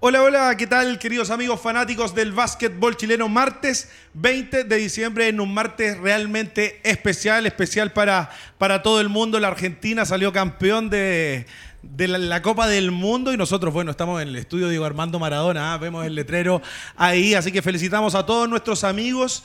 Hola, hola, ¿qué tal queridos amigos fanáticos del básquetbol chileno? Martes 20 de diciembre en un martes realmente especial, especial para, para todo el mundo. La Argentina salió campeón de, de la, Copa del Mundo y nosotros, bueno, estamos en el estudio Diego Armando Maradona, ¿ah? vemos el letrero ahí, así que felicitamos a todos nuestros amigos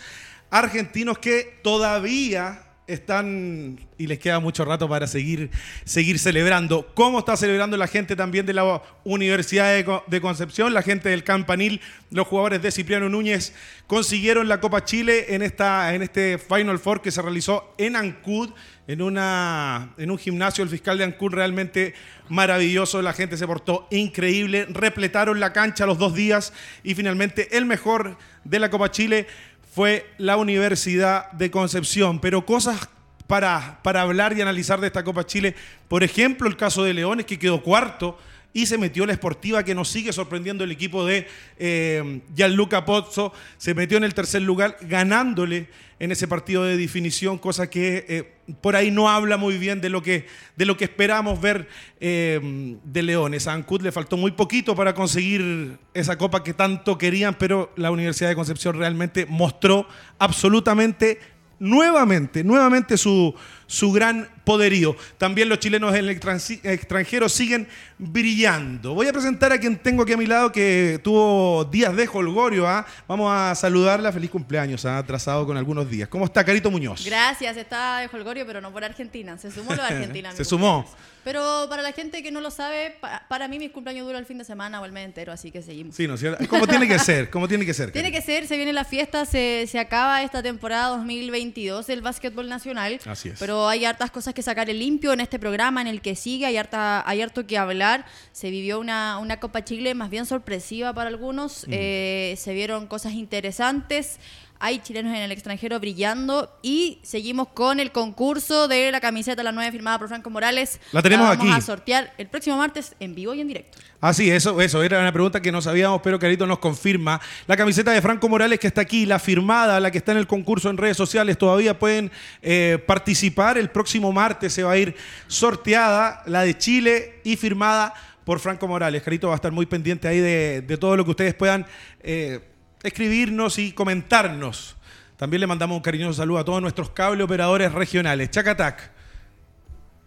argentinos que todavía están y les queda mucho rato para seguir, seguir celebrando. ¿Cómo está celebrando la gente también de la Universidad de, Co- de Concepción? La gente del Campanil, los jugadores de Cipriano Núñez consiguieron la Copa Chile en, esta, en este Final Four que se realizó en Ancud, en, una, en un gimnasio, el fiscal de Ancud realmente maravilloso, la gente se portó increíble, repletaron la cancha los dos días y finalmente el mejor de la Copa Chile fue la Universidad de Concepción. Pero cosas para, para hablar y analizar de esta Copa Chile, por ejemplo, el caso de Leones, que quedó cuarto y se metió la esportiva que nos sigue sorprendiendo el equipo de eh, Gianluca Pozzo, se metió en el tercer lugar ganándole en ese partido de definición, cosa que eh, por ahí no habla muy bien de lo que, de lo que esperamos ver eh, de Leones. A Ancud le faltó muy poquito para conseguir esa copa que tanto querían, pero la Universidad de Concepción realmente mostró absolutamente nuevamente, nuevamente su, su gran poderío. También los chilenos en el extran- extranjero siguen brillando. Voy a presentar a quien tengo aquí a mi lado que tuvo días de holgorio. ¿ah? Vamos a saludarla. Feliz cumpleaños, ha atrasado con algunos días. ¿Cómo está, Carito Muñoz? Gracias, está de Holgorio, pero no por Argentina. Se sumó lo de Argentina. Se sumó. Pero para la gente que no lo sabe, pa- para mí mis cumpleaños duran el fin de semana o el mes entero, así que seguimos. Sí, ¿no es cierto? ¿Cómo tiene que ser? ¿Cómo tiene que ser? Tiene que ser, se viene la fiesta, se, se acaba esta temporada 2022 del básquetbol nacional. Así es. Pero hay hartas cosas que sacar en limpio en este programa, en el que sigue, hay, harta, hay harto que hablar. Se vivió una, una Copa Chile más bien sorpresiva para algunos. Eh, se vieron cosas interesantes. Hay chilenos en el extranjero brillando y seguimos con el concurso de la camiseta La 9 firmada por Franco Morales. La tenemos vamos aquí. a sortear el próximo martes en vivo y en directo. Ah, sí, eso, eso era una pregunta que no sabíamos, pero Carito nos confirma. La camiseta de Franco Morales que está aquí, la firmada, la que está en el concurso en redes sociales, todavía pueden eh, participar. El próximo martes se va a ir sorteada, la de Chile y firmada por Franco Morales. Carito va a estar muy pendiente ahí de, de todo lo que ustedes puedan eh, escribirnos y comentarnos. También le mandamos un cariñoso saludo a todos nuestros cable operadores regionales. Chacatac.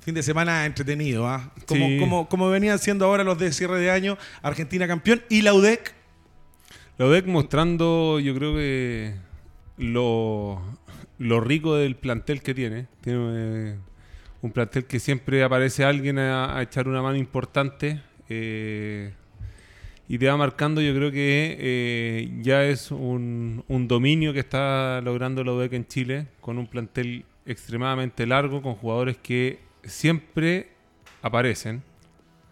Fin de semana entretenido, ¿ah? Como, Sí. como, como venían siendo ahora los de cierre de año, Argentina campeón y la UDEC. La UDEC mostrando, yo creo que lo, lo rico del plantel que tiene. Tiene eh, un plantel que siempre aparece alguien a, a echar una mano importante. eh, y te va marcando, yo creo que eh, ya es un, un dominio que está logrando la UDEC en Chile, con un plantel extremadamente largo, con jugadores que siempre aparecen.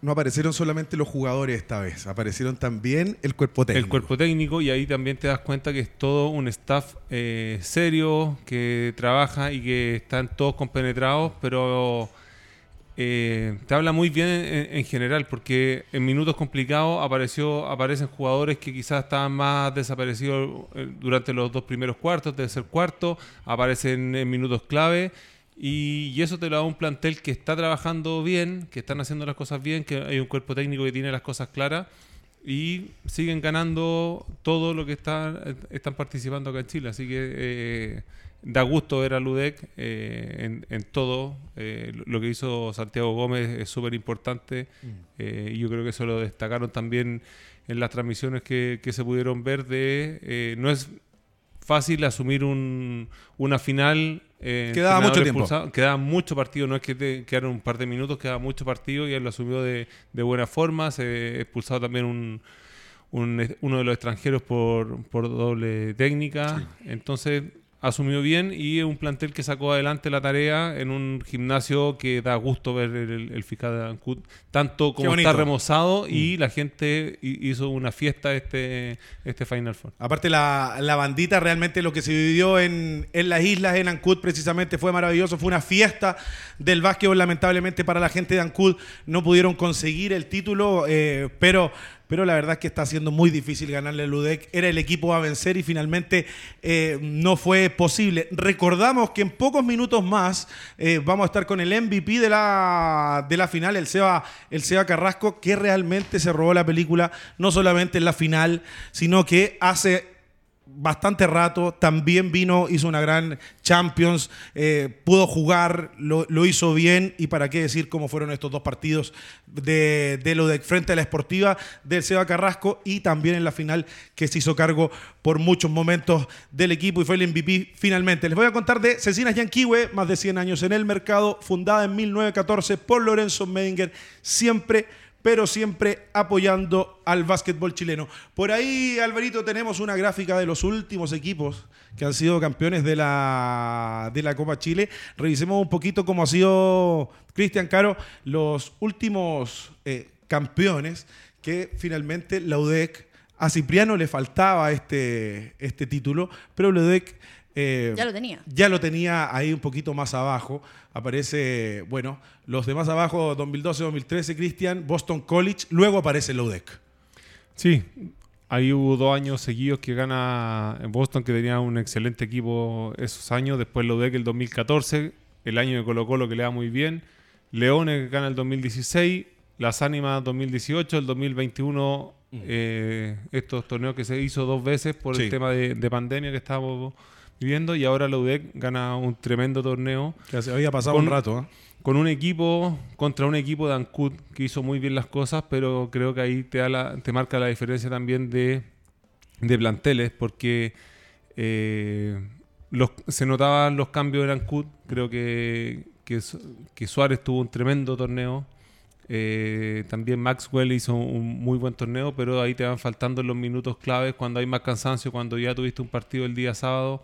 No aparecieron solamente los jugadores esta vez, aparecieron también el cuerpo técnico. El cuerpo técnico y ahí también te das cuenta que es todo un staff eh, serio, que trabaja y que están todos compenetrados, pero eh, te habla muy bien en, en general porque en minutos complicados apareció, aparecen jugadores que quizás estaban más desaparecidos eh, durante los dos primeros cuartos, tercer cuarto, aparecen en minutos clave. Y, eso te lo da un plantel que está trabajando bien, que están haciendo las cosas bien, que hay un cuerpo técnico que tiene las cosas claras y siguen ganando todo lo que está, están participando acá en Chile. Así que eh, da gusto ver a Ludec eh, en, en todo. Eh, lo que hizo Santiago Gómez es súper importante eh, y yo creo que eso lo destacaron también en las transmisiones que, que se pudieron ver de... eh, no es fácil asumir un, una final. Quedaba mucho tiempo. expulsado. Quedaba mucho partido, no es que te quedaron un par de minutos, quedaba mucho partido y él lo asumió de, de buena forma. Se expulsado también un, un- uno de los extranjeros por, por doble técnica. Entonces asumió bien y es un plantel que sacó adelante la tarea en un gimnasio que da gusto ver el, el fiscal de Ancud, tanto como está remozado y la gente hi- hizo una fiesta este, este Final Four. Aparte la, la bandita, realmente lo que se vivió en, en las islas, en Ancud precisamente fue maravilloso, fue una fiesta del básquetbol, lamentablemente para la gente de Ancud no pudieron conseguir el título, eh, pero pero la verdad es que está siendo muy difícil ganarle a Ludec. Era el equipo a vencer y finalmente eh, no fue posible. Recordamos que en pocos minutos más eh, vamos a estar con el MVP de la, de la final, el Seba, el Seba Carrasco, que realmente se robó la película, no solamente en la final, sino que hace bastante rato, también vino, hizo una gran Champions, eh, pudo jugar, lo, hizo bien y para qué decir cómo fueron estos dos partidos de, lo de frente a la esportiva del Seba Carrasco y también en la final que se hizo cargo por muchos momentos del equipo y fue el MVP finalmente. Les voy a contar de Cecinas Yanquiwe, más de 100 años en el mercado, fundada en 1914 por Lorenzo Medinger, siempre pero siempre apoyando al básquetbol chileno. Por ahí, Alvarito, tenemos una gráfica de los últimos equipos que han sido campeones de la, de la Copa Chile. Revisemos un poquito cómo ha sido, Cristian Caro, los últimos eh, campeones que finalmente la UDEC, a Cipriano le faltaba este, este título, pero UDEC eh, ya lo tenía. Ya lo tenía ahí un poquito más abajo. Aparece, bueno, los de más abajo, 2012-2013, Cristian, Boston College, luego aparece el UDEC. Sí, ahí hubo dos años seguidos que gana en Boston, que tenía un excelente equipo esos años. Después el UDEC el 2014, el año de Colo Colo que le da muy bien. Leones gana el 2016, Las Ánimas 2018, el 2021, mm. eh, estos torneos que se hizo dos veces por el tema de, de pandemia que estábamos viviendo y ahora la UDEC gana un tremendo torneo. Que había pasado un rato. ¿eh? Con un equipo, contra un equipo de Ancud que hizo muy bien las cosas, pero creo que ahí te, da la, te marca la diferencia también de, de planteles, porque eh, los, se notaban los cambios de Ancud. Creo que, que, que Suárez tuvo un tremendo torneo. Eh, también Maxwell hizo un muy buen torneo, pero ahí te van faltando los minutos claves cuando hay más cansancio, cuando ya tuviste un partido el día sábado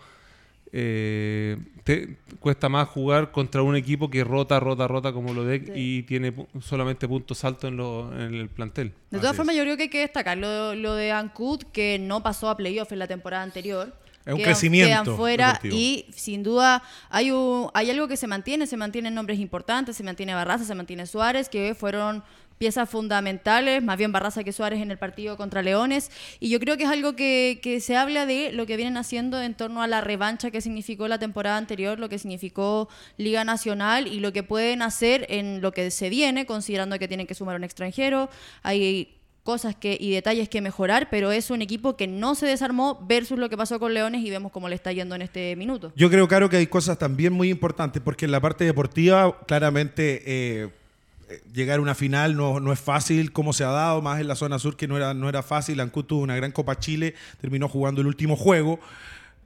eh, te cuesta más jugar contra un equipo que rota, rota, rota como lo de y tiene solamente puntos altos en, en el plantel. De todas formas, yo creo que hay que destacar lo, lo de Ancud, que no pasó a playoff en la temporada anterior. Es un crecimiento. Quedan fuera y sin duda hay, hay algo que se mantiene, se mantienen nombres importantes, se mantiene Barraza, se mantiene Suárez, que fueron piezas fundamentales, más bien Barraza que Suárez en el partido contra Leones. Y yo creo que es algo que, se habla de lo que vienen haciendo en torno a la revancha que significó la temporada anterior, lo que significó Liga Nacional y lo que pueden hacer en lo que se viene, considerando que tienen que sumar un extranjero. Hay cosas que, y detalles que mejorar, pero es un equipo que no se desarmó versus lo que pasó con Leones y vemos cómo le está yendo en este minuto. Yo creo, claro, que hay cosas también muy importantes, porque en la parte deportiva, claramente... Eh, llegar a una final no, no, es fácil como se ha dado, más en la zona sur que no era, no era fácil. Ancud tuvo una gran Copa Chile, terminó jugando el último juego.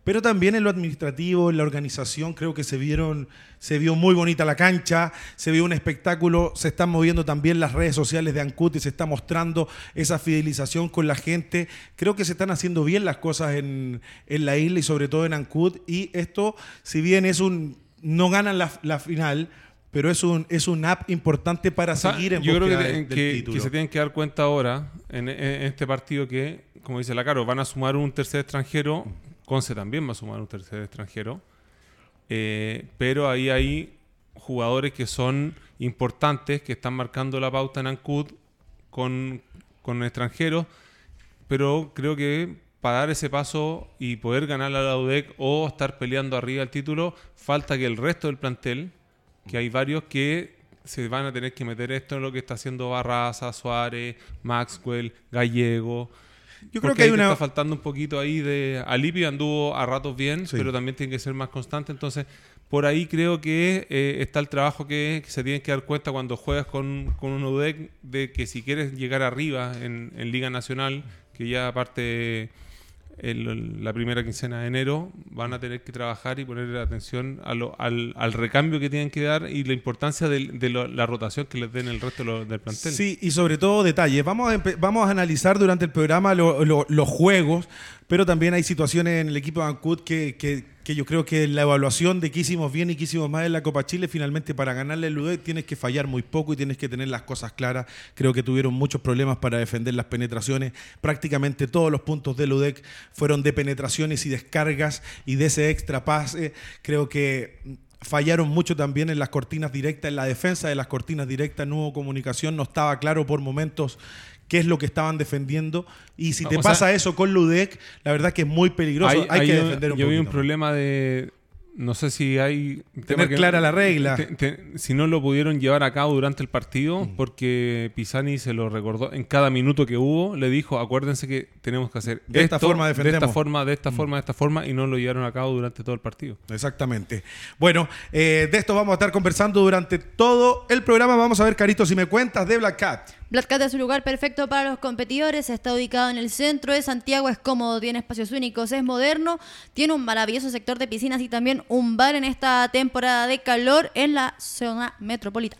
Pero también en lo administrativo, en la organización, creo que se vieron, se vio muy bonita la cancha, se vio un espectáculo, se están moviendo también las redes sociales de Ancud y se está mostrando esa fidelización con la gente. Creo que se están haciendo bien las cosas en, en la isla y sobre todo en Ancud. Y esto, si bien es un, no ganan la, la final, pero es un, es un app importante para seguir en Yo creo que, que, se tienen que dar cuenta ahora, en, este partido, que, como dice la Caro, van a sumar un tercer extranjero. Conce también va a sumar un tercer extranjero. Eh, pero ahí hay jugadores que son importantes, que están marcando la pauta en Ancud con, con extranjeros. Pero creo que para dar ese paso y poder ganar a la UDEC o estar peleando arriba el título, falta que el resto del plantel que hay varios que se van a tener que meter esto en lo que está haciendo Barraza, Suárez, Maxwell, Gallego. Yo creo que hay una... está faltando un poquito ahí de... Alipi anduvo a ratos bien, pero también tiene que ser más constante. Entonces, por ahí creo que eh, está el trabajo que, se tiene que dar cuenta cuando juegas con, con un UDEC de que si quieres llegar arriba en, en Liga Nacional, que ya aparte la primera quincena de enero van a tener que trabajar y poner atención al, recambio que tienen que dar y la importancia de, la rotación que les den el resto del plantel. Sí, y sobre todo detalles. Vamos a, vamos a analizar durante el programa los juegos, pero también hay situaciones en el equipo de Ancud que, que, yo creo que la evaluación de qué hicimos bien y qué hicimos mal en la Copa Chile, finalmente para ganarle el UDEC tienes que fallar muy poco y tienes que tener las cosas claras. Creo que tuvieron muchos problemas para defender las penetraciones. Prácticamente todos los puntos del UDEC fueron de penetraciones y descargas y de ese extra pase. Creo que fallaron mucho también en las cortinas directas, en la defensa de las cortinas directas, no hubo comunicación, no estaba claro por momentos qué es lo que estaban defendiendo. Y si te pasa eso con Ludec, la verdad que es muy peligroso. Hay, que defender un Yo vi un problema de, no sé si hay... Tener clara la regla. si no lo pudieron llevar a cabo durante el partido, mm. porque Pisani se lo recordó en cada minuto que hubo, le dijo, acuérdense que tenemos que hacer de esta forma, de esta forma, de esta mm. forma, de esta forma, y no lo llevaron a cabo durante todo el partido. Exactamente. Bueno, eh, de esto vamos a estar conversando durante todo el programa. Vamos a ver, Carito, si me cuentas de Black Cat. Black Cat es un lugar perfecto para los competidores, está ubicado en el centro de Santiago, es cómodo, tiene espacios únicos, es moderno, tiene un maravilloso sector de piscinas y también un bar en esta temporada de calor en la zona metropolitana.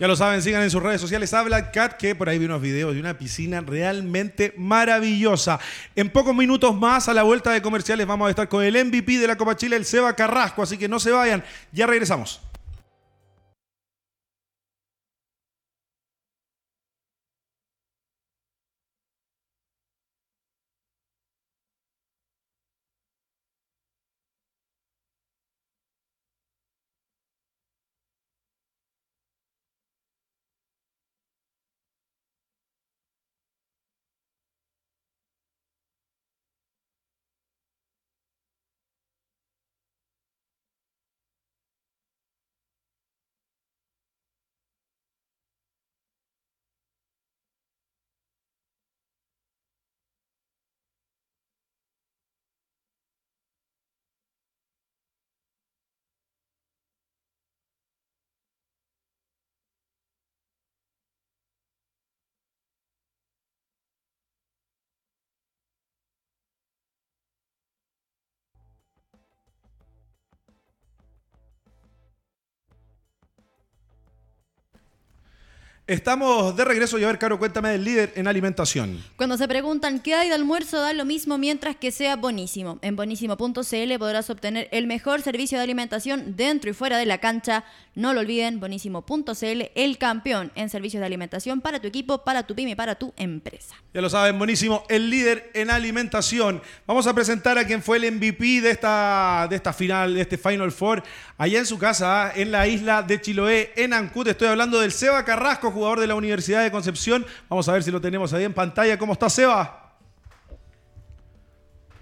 Ya lo saben, sigan en sus redes sociales a Black Cat, que por ahí vi unos videos de una piscina realmente maravillosa. En pocos minutos más, a la vuelta de comerciales, vamos a estar con el MVP de la Copa Chile, el Seba Carrasco, así que no se vayan, ya regresamos. Estamos de regreso y a ver, Caro, cuéntame del líder en alimentación. Cuando se preguntan qué hay de almuerzo, da lo mismo mientras que sea bonísimo. En bonísimo.cl podrás obtener el mejor servicio de alimentación dentro y fuera de la cancha. No lo olviden, bonísimo.cl, el campeón en servicios de alimentación para tu equipo, para tu pyme, para tu empresa. Ya lo saben, buenísimo, el líder en alimentación. Vamos a presentar a quien fue el MVP de esta, de esta final, de este Final Four, allá en su casa, en la isla de Chiloé, en Ancud. Estoy hablando del Seba Carrasco jugador de la Universidad de Concepción. Vamos a ver si lo tenemos ahí en pantalla. ¿Cómo está Seba?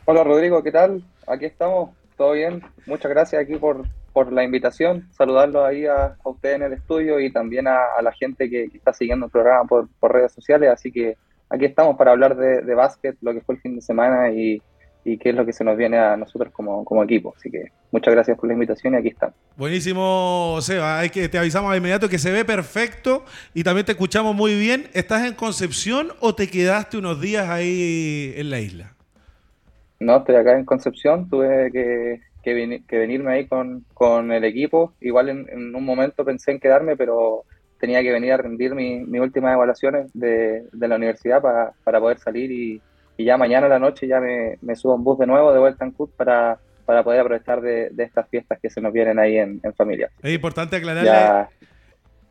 Hola Rodrigo, ¿qué tal? Aquí estamos, todo bien. Muchas gracias aquí por, por la invitación. Saludarlo ahí a, a usted en el estudio y también a, la gente que, está siguiendo el programa por, por, redes sociales. Así que aquí estamos para hablar de, de básquet, lo que fue el fin de semana y, y qué es lo que se nos viene a nosotros como, como equipo. Así que muchas gracias por la invitación y aquí estamos. Buenísimo, Seba. Hay que, te avisamos de inmediato que se ve perfecto y también te escuchamos muy bien. ¿Estás en Concepción o te quedaste unos días ahí en la isla? No, estoy acá en Concepción. Tuve que, que, venirme ahí con, con, el equipo. Igual en, un momento pensé en quedarme, pero tenía que venir a rendir mis últimas evaluaciones de, de la universidad para, para poder salir y y ya mañana a la noche ya me, subo en bus de nuevo de vuelta en CUT para, para poder aprovechar de, estas fiestas que se nos vienen ahí en, familia. Es importante aclararle.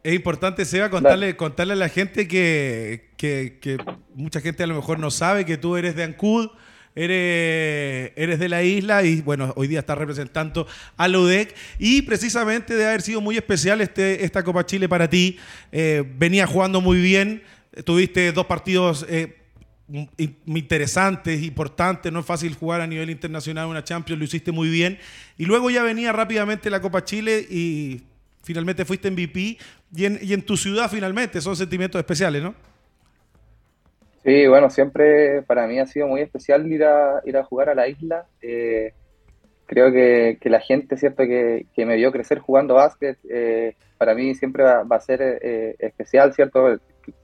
Es importante, Seba, contarle, contarle a la gente que, que, mucha gente a lo mejor no sabe que tú eres de Ancud, eres, eres de la isla y bueno, hoy día estás representando a UDEC y precisamente de haber sido muy especial este, esta Copa Chile para ti. Eh, venía jugando muy bien, tuviste dos partidos eh, interesantes, importantes, no es fácil jugar a nivel internacional una Champions, lo hiciste muy bien. Y luego ya venía rápidamente la Copa Chile y finalmente fuiste MVP y en, y en tu ciudad finalmente, son sentimientos especiales, ¿no? Sí, bueno, siempre para mí ha sido muy especial ir a, ir a jugar a la isla. Eh, creo que, la gente, ¿cierto?, que, me vio crecer jugando básquet, eh, para mí siempre va, a ser eh, especial, ¿cierto?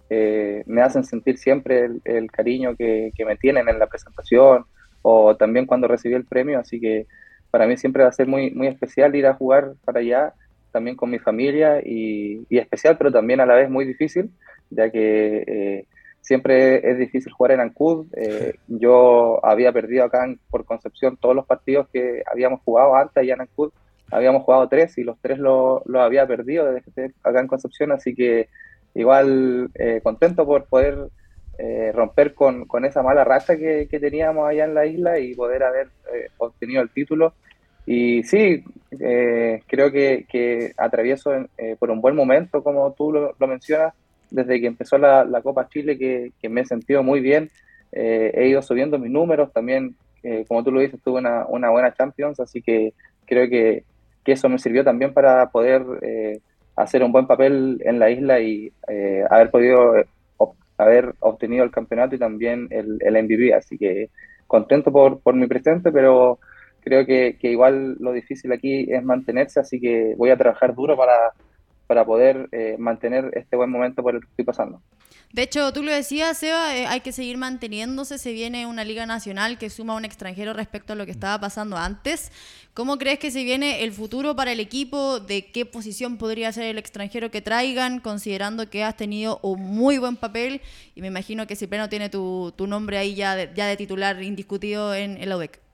Eh, me hacen sentir siempre el, cariño que, me tienen en la presentación o también cuando recibí el premio, así que para mí siempre va a ser muy, muy especial ir a jugar para allá, también con mi familia y, especial, pero también a la vez muy difícil, ya que eh, siempre es difícil jugar en Ancud. Eh, yo había perdido acá por Concepción todos los partidos que habíamos jugado antes allá en Ancud. Habíamos jugado tres y los tres los lo había perdido desde acá en Concepción, así que igual eh, contento por poder eh, romper con, con, esa mala racha que, que, teníamos allá en la isla y poder haber eh, obtenido el título. Y sí, creo que, que atravieso por un buen momento, como tú lo, mencionas, desde que empezó la, Copa Chile que, me he sentido muy bien. Eh, he ido subiendo mis números, también, eh, como tú lo dices, tuve una, una, buena Champions, así que creo que, que eso me sirvió también para poder eh, hacer un buen papel en la isla y haber podido haber obtenido el campeonato y también el, el MVP. Así que contento por, por mi presente, pero creo que, que, igual lo difícil aquí es mantenerse, así que voy a trabajar duro para, para poder eh, mantener este buen momento por el que estoy pasando. De hecho, tú lo decías, Seba, eh, hay que seguir manteniéndose. Se viene una liga nacional que suma a un extranjero respecto a lo que estaba pasando antes. ¿Cómo crees que se viene el futuro para el equipo? ¿De qué posición podría ser el extranjero que traigan? Considerando que has tenido un muy buen papel y me imagino que Cipriano tiene tu, tu nombre ahí ya de, ya de titular indiscutido en el ODEC.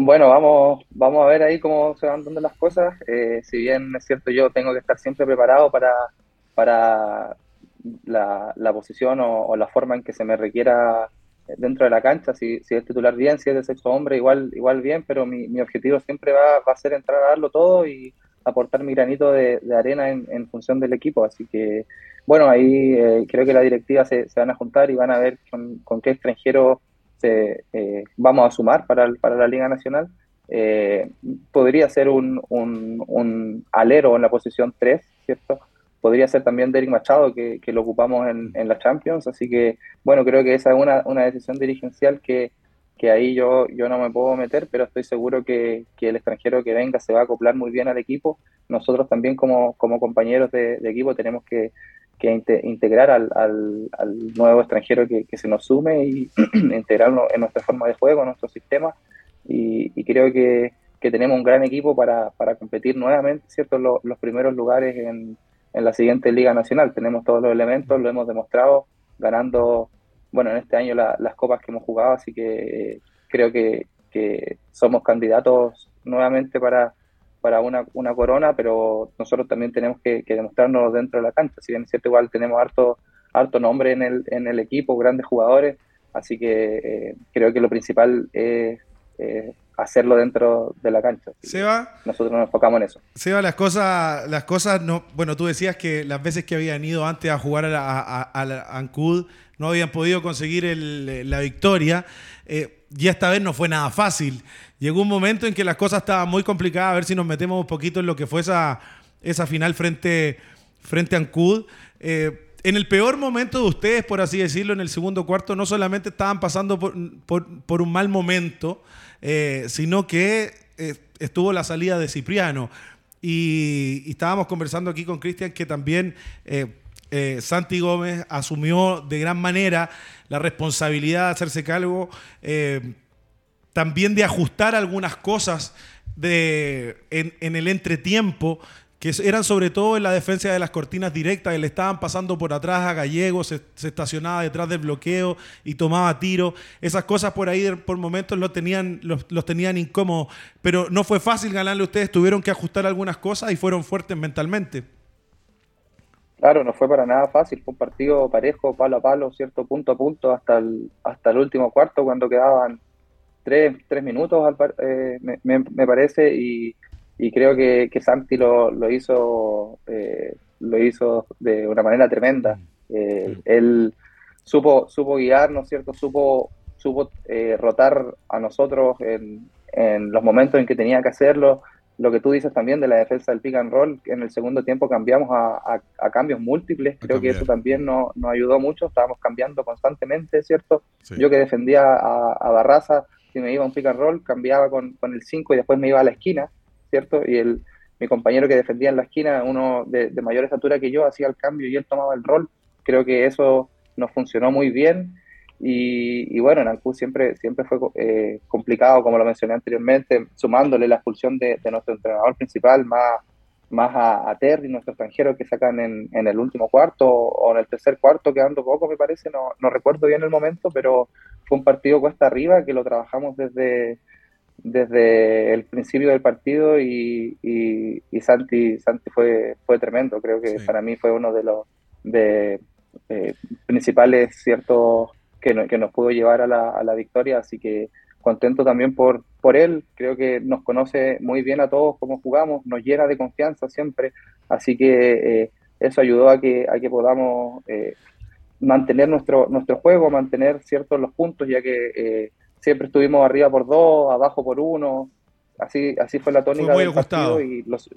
Bueno, vamos, vamos a ver ahí cómo se van dando las cosas. Eh, si bien es cierto, yo tengo que estar siempre preparado para, para la, posición o, la forma en que se me requiera dentro de la cancha. Si, si es titular bien, si es de sexo hombre, igual, igual bien, pero mi, mi objetivo siempre va, a ser entrar a darlo todo y aportar mi granito de, de arena en, en, función del equipo. Así que, bueno, ahí eh, creo que la directiva se, se, van a juntar y van a ver con, con qué extranjero eh, vamos a sumar para, para la Liga Nacional. Eh, podría ser un, un, alero en la posición 3, ¿cierto? Podría ser también Derek Machado, que, que lo ocupamos en, en, la Champions. Así que, bueno, creo que esa es una, una decisión dirigencial que, que ahí yo, yo no me puedo meter, pero estoy seguro que, que, el extranjero que venga se va a acoplar muy bien al equipo. Nosotros también como, como compañeros de, de equipo tenemos que, que integrar al, al, nuevo extranjero que, que, se nos sume y integrarlo en nuestra forma de juego, en nuestro sistema. Y, y creo que, que, tenemos un gran equipo para, para competir nuevamente, ¿cierto? Los, los primeros lugares en, en, la siguiente Liga Nacional. Tenemos todos los elementos, lo hemos demostrado ganando, bueno, en este año las copas que hemos jugado, así que creo que, que somos candidatos nuevamente para, para una, una corona, pero nosotros también tenemos que, demostrarnos dentro de la cancha. Si bien es cierto, igual tenemos harto, harto nombre en el, en el equipo, grandes jugadores, así que eh, creo que lo principal es hacerlo dentro de la cancha. Seba, nosotros nos enfocamos en eso. Seba, las cosas, las cosas no, bueno, tú decías que las veces que habían ido antes a jugar a, a, a, Ancud no habían podido conseguir la victoria. Eh, y esta vez no fue nada fácil. Llegó un momento en que las cosas estaban muy complicadas, a ver si nos metemos un poquito en lo que fue esa, esa final frente, frente a Ancud. Eh, en el peor momento de ustedes, por así decirlo, en el segundo cuarto, no solamente estaban pasando por, por, un mal momento, eh, sino que eh, estuvo la salida de Cipriano. Y, estábamos conversando aquí con Cristian que también Santi Gómez asumió de gran manera la responsabilidad de hacerse cargo también de ajustar algunas cosas de, en, el entretiempo, que eran sobre todo en la defensa de las cortinas directas, que le estaban pasando por atrás a Gallego, se, estacionaba detrás del bloqueo y tomaba tiro. Esas cosas por ahí por momentos los tenían, los, tenían incómodos, pero no fue fácil ganarle a ustedes, tuvieron que ajustar algunas cosas y fueron fuertes mentalmente. Claro, no fue para nada fácil, fue un partido parejo, palo a palo, cierto punto a punto, hasta el, hasta el último cuarto, cuando quedaban tres, tres minutos, eh, me, me, parece, y, y, creo que, que Santi lo, lo hizo eh, lo hizo de una manera tremenda. Mm. Eh, él supo, supo guiar, ¿no es cierto? Supo, supo rotar a nosotros en, en los momentos en que tenía que hacerlo. Lo que tú dices también de la defensa del pick and roll, en el segundo tiempo cambiamos a, a, cambios múltiples, creo que eso también nos, nos, ayudó mucho, estábamos cambiando constantemente, ¿cierto? Yo que defendía a, a Barraza, si me iba a un pick and roll, cambiaba con, con el 5 y después me iba a la esquina, ¿cierto? Y el, mi compañero que defendía en la esquina, uno de, mayor estatura que yo, hacía el cambio y él tomaba el rol. Creo que eso nos funcionó muy bien. Y, y bueno, en Ancú siempre, siempre fue eh, complicado, como lo mencioné anteriormente, sumándole la expulsión de, de nuestro entrenador principal, más, más a, Terry, nuestro extranjero, que sacan en, en, el último cuarto o en el tercer cuarto, quedando poco, me parece, no, no recuerdo bien el momento, pero fue un partido cuesta arriba que lo trabajamos desde, desde el principio del partido y, y, Santi, Santi fue, fue tremendo, creo que para mí fue uno de los de, eh, principales ciertos que, que nos pudo llevar a la, a la victoria, así que contento también por, por él, creo que nos conoce muy bien a todos cómo jugamos, nos llena de confianza siempre, así que eh, eso ayudó a que, a que podamos eh, mantener nuestro, nuestro juego, mantener ciertos los puntos, ya que eh, siempre estuvimos arriba por dos, abajo por uno, así, así fue la tónica del partido y los,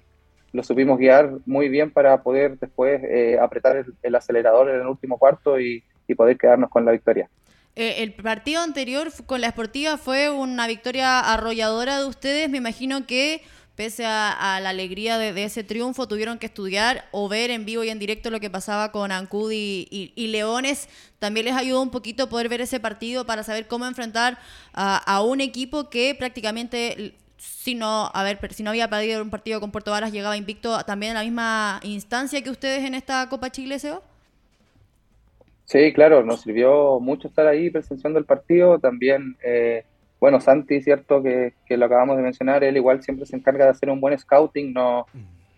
lo supimos guiar muy bien para poder después eh, apretar el, acelerador en el último cuarto y, poder quedarnos con la victoria. Eh, el partido anterior con la Sportiva fue una victoria arrolladora de ustedes. Me imagino que pese a, la alegría de, ese triunfo, tuvieron que estudiar o ver en vivo y en directo lo que pasaba con Ancud y, Leones. También les ayudó un poquito poder ver ese partido para saber cómo enfrentar a un equipo que prácticamente si no, a ver, si no había perdido un partido con Puerto Varas, llegaba invicto también en la misma instancia que ustedes en esta Copa Chile, Seba? Sí, claro, nos sirvió mucho estar ahí presenciando el partido. También, eh, bueno, Santi, cierto que, lo acabamos de mencionar, él igual siempre se encarga de hacer un buen scouting. No,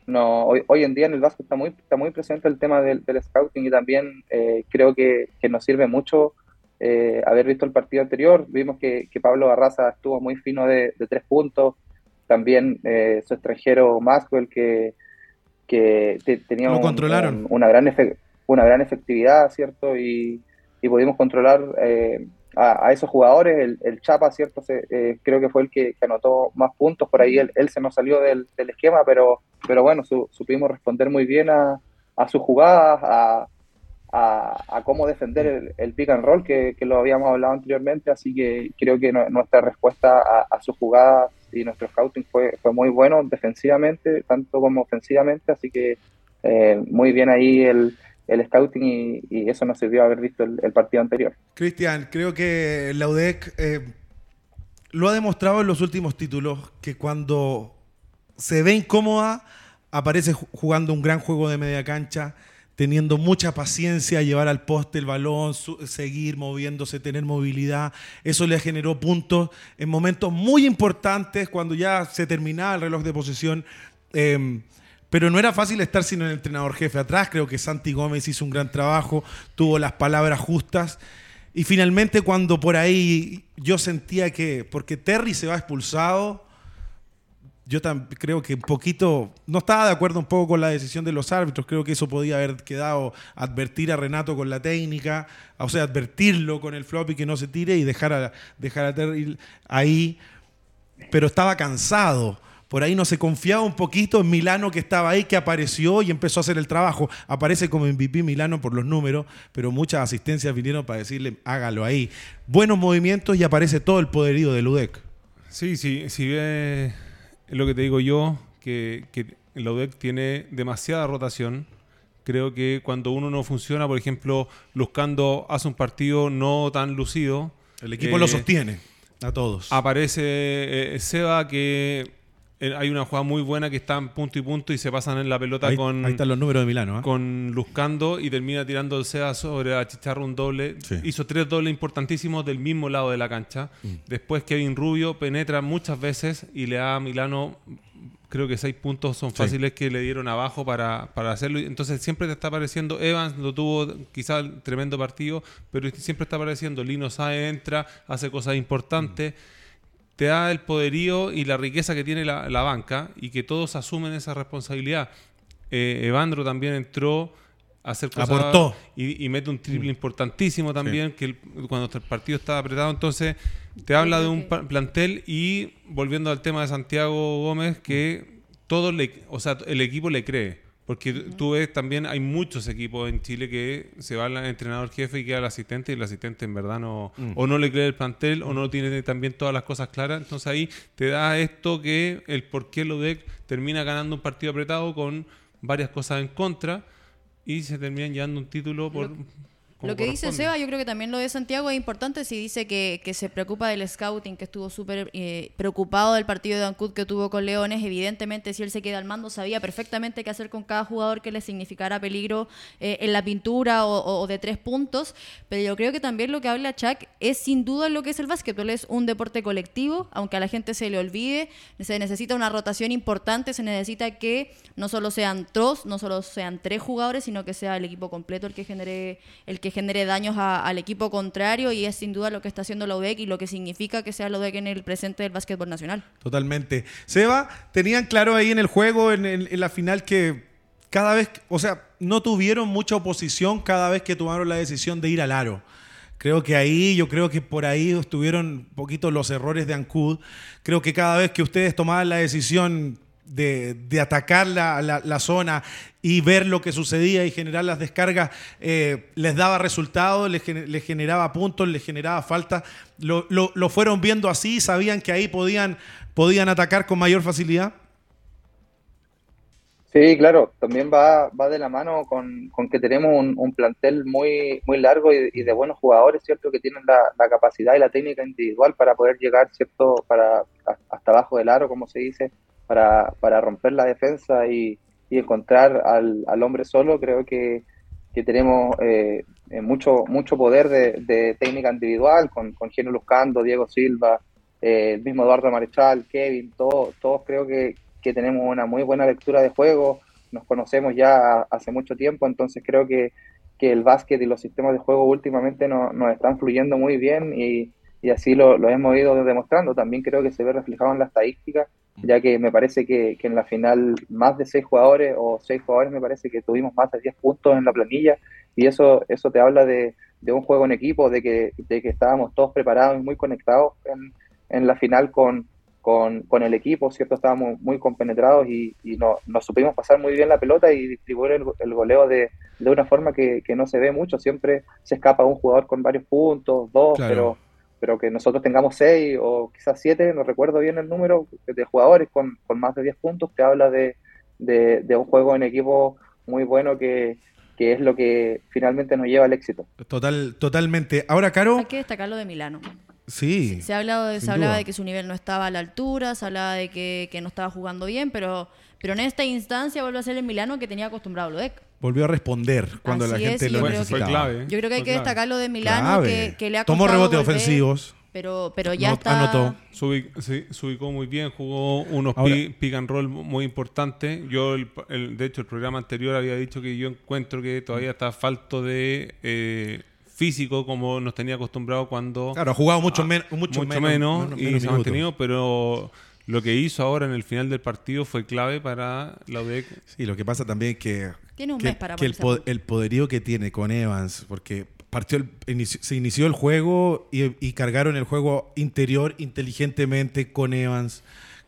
no, hoy, hoy en día en el básquet está muy, está muy presente el tema del, scouting y también eh, creo que, nos sirve mucho eh, haber visto el partido anterior. Vimos que, Pablo Barraza estuvo muy fino de, tres puntos. También eh, su extranjero Maxwell, que, que tenía una, gran una gran efectividad, ¿cierto? Y, pudimos controlar eh, a, esos jugadores. El, Chapa, ¿cierto? creo que fue el que, anotó más puntos. Por ahí él, se nos salió del, esquema, pero, pero bueno, supimos responder muy bien a, sus jugadas, a, cómo defender el, pick and roll que, lo habíamos hablado anteriormente, así que creo que nuestra respuesta a, su jugada y nuestro scouting fue, fue muy bueno defensivamente, tanto como ofensivamente, así que eh, muy bien ahí el, el scouting y, eso nos sirvió haber visto el, partido anterior. Cristian, creo que la UDEC eh, lo ha demostrado en los últimos títulos, que cuando se ve incómoda, aparece jugando un gran juego de media cancha, teniendo mucha paciencia, llevar al poste el balón, seguir moviéndose, tener movilidad. Eso le generó puntos en momentos muy importantes cuando ya se terminaba el reloj de posesión. Em, pero no era fácil estar sin el entrenador jefe atrás. Creo que Santi Gómez hizo un gran trabajo, tuvo las palabras justas. Y finalmente cuando por ahí yo sentía que, porque Terry se va expulsado, yo creo que un poquito, no estaba de acuerdo un poco con la decisión de los árbitros, creo que eso podía haber quedado advertir a Renato con la técnica, o sea, advertirlo con el flop y que no se tire y dejar a, dejar a Terry ahí, pero estaba cansado. Por ahí no se confiaba un poquito en Milano que estaba ahí, que apareció y empezó a hacer el trabajo. Aparece como MVP Milano por los números, pero muchas asistencias vinieron para decirle, hágalo ahí. Buenos movimientos y aparece todo el poderío de Ludec. Sí, sí, si ve es lo que te digo yo, que, que la UDEC tiene demasiada rotación. Creo que cuando uno no funciona, por ejemplo, Luscando hace un partido no tan lucido. El equipo lo sostiene a todos. Aparece eh, Seba que eh, hay una jugada muy buena que está en punto y punto y se pasan en la pelota con. Ahí están los números de Milano. ¿eh? Con Luscando y termina tirando el SEA sobre Achicharro un doble. Hizo tres dobles importantísimos del mismo lado de la cancha. Mm. Después Kevin Rubio penetra muchas veces y le da a Milano. Creo que seis puntos son fáciles que le dieron abajo para, para, hacerlo. Entonces siempre te está apareciendo. Evans lo tuvo quizá tremendo partido, pero siempre está apareciendo. Lino Sae entra, hace cosas importantes. Mm te da el poderío y la riqueza que tiene la, banca y que todos asumen esa responsabilidad. Eh, Evandro también entró a hacer cosas Aportó. Y, mete un triple mm. importantísimo también, que cuando el partido estaba apretado, entonces te habla de un plantel y volviendo al tema de Santiago Gómez, que todo le, o sea, el equipo le cree. Porque tú ves también, hay muchos equipos en Chile que se va al entrenador jefe y queda el asistente y el asistente en verdad no, mm. o no le cree el plantel o no tiene también todas las cosas claras. Entonces ahí te da esto que el por qué Lodec termina ganando un partido apretado con varias cosas en contra y se terminan llevando un título por... Lo que dice Seba, yo creo que también lo de Santiago es importante si dice que, se preocupa del scouting, que estuvo súper eh, preocupado del partido de Ancud que tuvo con Leones. Evidentemente, si él se queda al mando, sabía perfectamente qué hacer con cada jugador que le significara peligro eh, en la pintura o, de tres puntos. Pero yo creo que también lo que habla Chuck es sin duda lo que es el básquetbol. Es un deporte colectivo, aunque a la gente se le olvide. Se necesita una rotación importante, se necesita que no solo sean dos, no solo sean tres jugadores, sino que sea el equipo completo el que genere el que genere daños al equipo contrario y es sin duda lo que está haciendo la UDEC y lo que significa que sea la en el presente del básquetbol nacional. Totalmente. Seba, tenían claro ahí en el juego, en, la final, que, cada vez, o sea, no tuvieron mucha oposición cada vez que tomaron la decisión de ir al aro. Creo que ahí, yo creo que por ahí estuvieron un poquito los errores de Ancud. Creo que cada vez que ustedes tomaban la decisión de, atacar la, zona y ver lo que sucedía y generar las descargas, eh, les daba resultados, les, generaba puntos, les generaba falta. Lo, lo, fueron viendo así, sabían que ahí podían, podían atacar con mayor facilidad. Sí, claro, también va, va de la mano con, que tenemos un, plantel muy, muy largo y, de buenos jugadores, ¿cierto? Que tienen la, capacidad y la técnica individual para poder llegar, ¿cierto? Para, hasta abajo del aro, como se dice, para, para romper la defensa y, encontrar al, al, hombre solo. Creo que, tenemos eh, eh, mucho, mucho poder de, técnica individual con, con Geno Luzcando, Diego Silva, eh, el mismo Eduardo Marechal, Kevin, todos, todos creo que, que tenemos una muy buena lectura de juego, nos conocemos ya hace mucho tiempo, entonces creo que, que el básquet y los sistemas de juego últimamente nos están fluyendo muy bien y, y así lo, lo, hemos ido demostrando. También creo que se ve reflejado en la estadística, ya que me parece que, que, en la final más de seis jugadores o seis jugadores me parece que tuvimos más de 10 puntos en la planilla y eso, eso te habla de, de un juego en equipo, de que, de que estábamos todos preparados y muy conectados en, en la final con, con, con, el equipo, ¿cierto? Estábamos muy compenetrados y, y no, nos supimos pasar muy bien la pelota y distribuir el, goleo de, de, una forma que, que, no se ve mucho. Siempre se escapa un jugador con varios puntos, dos, pero, pero que nosotros tengamos seis o quizás siete, no recuerdo bien el número de jugadores con, con más de diez puntos, te habla de, de, un juego en equipo muy bueno que, que es lo que finalmente nos lleva al éxito. Total, totalmente. Ahora, Caro. Hay que destacar lo de Milano. Sí. Se, ha hablado de, se hablaba de que su nivel no estaba a la altura, se hablaba de que, no estaba jugando bien, pero, pero en esta instancia vuelve a ser el Milano que tenía acostumbrado Lodec. Volvió a responder cuando la gente lo necesitaba. clave, yo creo que hay que destacar lo de Milano que, le ha Tomó rebotes ofensivos. Pero, pero ya está. Anotó. Se ubicó, muy bien, jugó unos pick and roll muy importantes. Yo, el, de hecho, el programa anterior había dicho que yo encuentro que todavía está falto de eh, físico como nos tenía acostumbrado cuando... Claro, ha jugado mucho, mucho, menos, y se ha mantenido, pero lo que hizo ahora en el final del partido fue clave para la UDEC. Sí, lo que pasa también es que, tiene un que, mes para que el, poderío que tiene con Evans, porque partió se inició el juego y, y cargaron el juego interior inteligentemente con Evans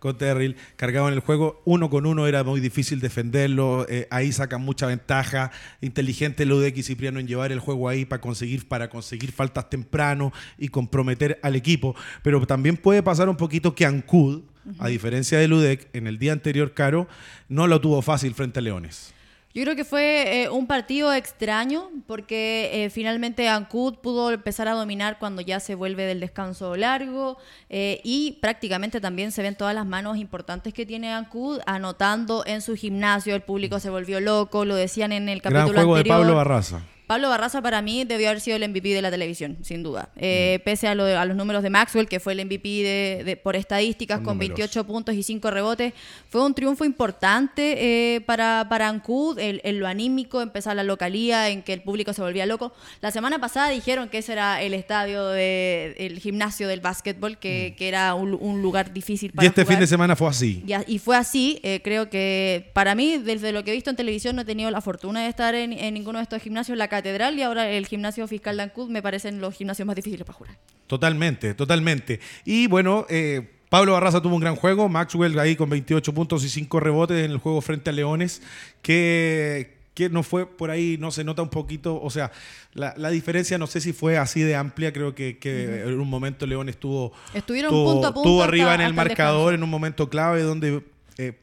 con Terrill, cargado en el juego. Uno con uno era muy difícil defenderlo. Eh, ahí sacan mucha ventaja. Inteligente Ludek y Cipriano en llevar el juego ahí para conseguir, para conseguir faltas temprano y comprometer al equipo. Pero también puede pasar un poquito que Ancud, a diferencia de Ludek, en el día anterior, Caro, no lo tuvo fácil frente a Leones. Yo creo que fue eh, un partido extraño porque eh, finalmente Ancud pudo empezar a dominar cuando ya se vuelve del descanso largo eh, y prácticamente también se ven todas las manos importantes que tiene Ancud anotando en su gimnasio. El público se volvió loco, lo decían en el capítulo Gran juego de Pablo Barraza. Pablo Barraza para mí debió haber sido el MVP de la televisión, sin duda. Eh, mm. Pese a, los números de Maxwell, que fue el MVP de, por estadísticas con 28 puntos y 5 rebotes, fue un triunfo importante eh, para, para Ancud, en, lo anímico, empezar la localía, en que el público se volvía loco. La semana pasada dijeron que ese era el estadio, de, el gimnasio del básquetbol, que, mm. era un, lugar difícil para Y este fin de semana fue así. Y, fue así. Eh, creo que para mí, desde lo que he visto en televisión, no he tenido la fortuna de estar en, en ninguno de estos gimnasios. La catedral y ahora el gimnasio fiscal de Ancud me parecen los gimnasios más difíciles para jugar. Totalmente, totalmente. Y bueno, eh, Pablo Barraza tuvo un gran juego, Maxwell ahí con 28 puntos y 5 rebotes en el juego frente a Leones, que, que no fue por ahí, no se nota un poquito, o sea, la, diferencia no sé si fue así de amplia, creo que, en un momento Leones estuvo, Estuvieron punto a punto estuvo arriba en el marcador en un momento clave donde eh,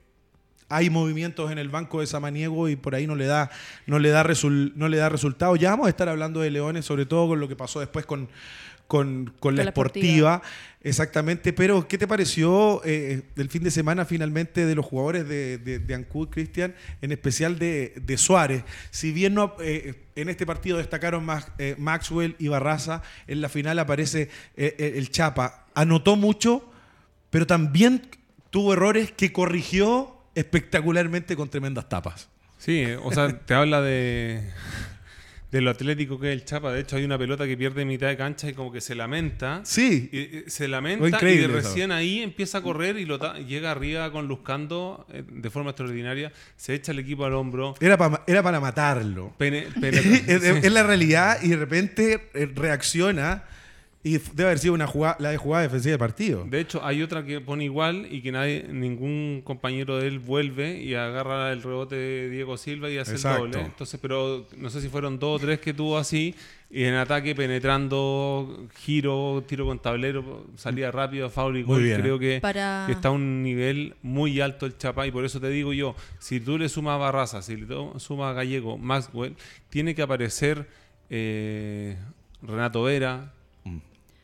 hay movimientos en el banco de Samaniego y por ahí no le da, no le da, no le da resultado. Ya vamos a estar hablando de Leones, sobre todo con lo que pasó después con, con, la, esportiva. Exactamente, pero ¿qué te pareció eh, el fin de semana finalmente de los jugadores de, de, Ancud, Cristian, en especial de, Suárez? Si bien no, eh, en este partido destacaron más, eh, Maxwell y Barraza, en la final aparece el Chapa. Anotó mucho, pero también tuvo errores que corrigió espectacularmente con tremendas tapas. Sí, o sea, te habla de, de lo atlético que es el Chapa. De hecho, hay una pelota que pierde mitad de cancha y como que se lamenta. Sí. Y, eh, se lamenta y de eso. recién ahí empieza a correr y lo llega arriba con Luzcando eh, de forma extraordinaria. Se echa el equipo al hombro. Era, pa- era para matarlo. Pene- penetra- es, es- sí. es la realidad y de repente eh, reacciona y debe haber sido una jugada, la de jugada defensiva del partido. De hecho, hay otra que pone igual y que nadie, ningún compañero de él vuelve y agarra el rebote de Diego Silva y hace Exacto. el doble. Entonces, pero no sé si fueron dos o tres que tuvo así y en ataque penetrando, giro, tiro con tablero, salida rápido, foul y Muy gol. bien, Creo ¿eh? que, Para- que está a un nivel muy alto el Chapa y por eso te digo yo, si tú le sumas a Barraza, si le sumas a Gallego, Maxwell, tiene que aparecer eh, Renato Vera.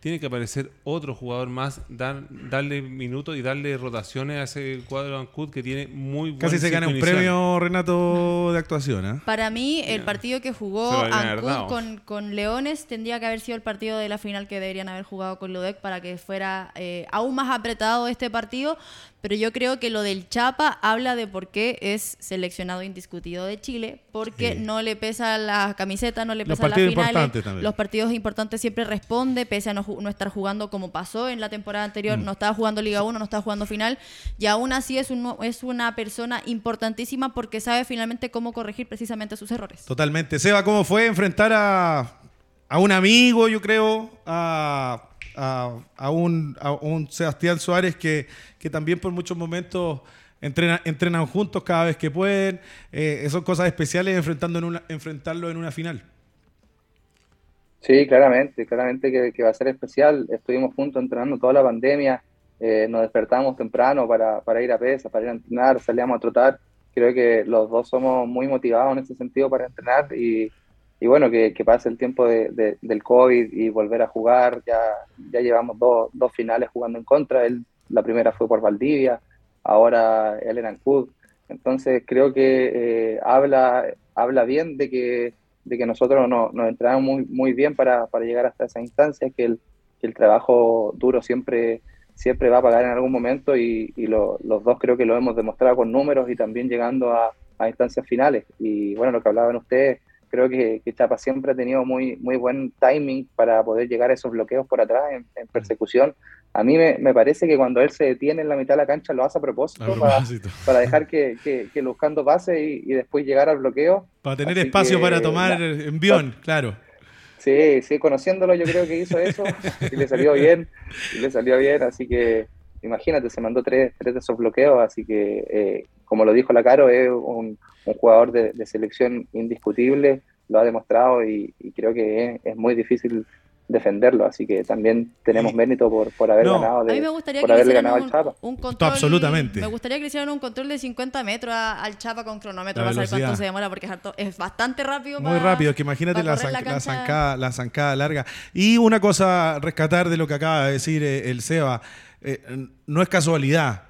Tiene que aparecer otro jugador más, dar, darle minutos y darle rotaciones a ese cuadro de Ancud que tiene muy buen Casi se gana un inicial. premio Renato de actuación. ¿eh? Para mí, el partido que jugó Ancud con, con Leones tendría que haber sido el partido de la final que deberían haber jugado con Ludec para que fuera eh, aún más apretado este partido. Pero yo creo que lo del Chapa habla de por qué es seleccionado indiscutido de Chile, porque Sí. no le pesa la camiseta, no le Los pesa las partidos finales. importantes también. Los partidos importantes siempre responde, pese a no estar jugando como pasó en la temporada anterior, Mm. no estaba jugando Liga 1, no estaba jugando final, y aún así es, un, es una persona importantísima porque sabe finalmente cómo corregir precisamente sus errores. Totalmente. Seba, ¿cómo fue enfrentar a, a un amigo, yo creo, a, a- un, un Sebastián Suárez que, que también por muchos momentos entrena- entrenan juntos cada vez que pueden? Eh, son cosas especiales enfrentando en una, enfrentarlo en una final. Sí, claramente, claramente que, que va a ser especial. Estuvimos juntos entrenando toda la pandemia, eh, nos despertamos temprano para, para ir a pesas, para ir a entrenar, salíamos a trotar. Creo que los dos somos muy motivados en ese sentido para entrenar y, y bueno, que, que pase el tiempo de- de- del COVID y volver a jugar. Ya, ya llevamos dos, dos finales jugando en contra. Él, la primera fue por Valdivia, ahora él en Ancud. Entonces creo que eh, habla, habla bien de que, de que nosotros no- nos entrenamos muy, muy bien para, para llegar hasta esa instancia, que el, que el trabajo duro siempre, siempre va a pagar en algún momento y, y lo- los dos creo que lo hemos demostrado con números y también llegando a instancias finales. Y bueno, lo que hablaban ustedes, creo que, que Chapa siempre ha tenido muy, muy buen timing para poder llegar a esos bloqueos por atrás en, en persecución. A mí me, me parece que cuando él se detiene en la mitad de la cancha lo hace a propósito, A para, propósito. para dejar que, que, que buscando pase y, y después llegar al bloqueo. Para tener Así espacio para tomar la- envión, claro. Sí, sí, conociéndolo yo creo que hizo eso y le salió bien, y le salió bien, así que imagínate, se mandó tres, tres de esos bloqueos, así que eh, como lo dijo la Caro, es un, un jugador de, de selección indiscutible, lo ha demostrado y, y creo que es, es muy difícil defenderlo, así que también tenemos mérito por, por haber No. ganado A mí de, me gustaría por que le haberle hicieran ganado al un, Chapa. un control. absolutamente. Me gustaría que le hicieran un control de 50 metros a- al Chapa con cronómetro. Para saber cuánto se demora porque es, harto- es bastante rápido. Muy para- rápido, que imagínate la, la zancada, la zancada larga. Y una cosa a rescatar de lo que acaba de decir eh, el Seba, eh, no es casualidad.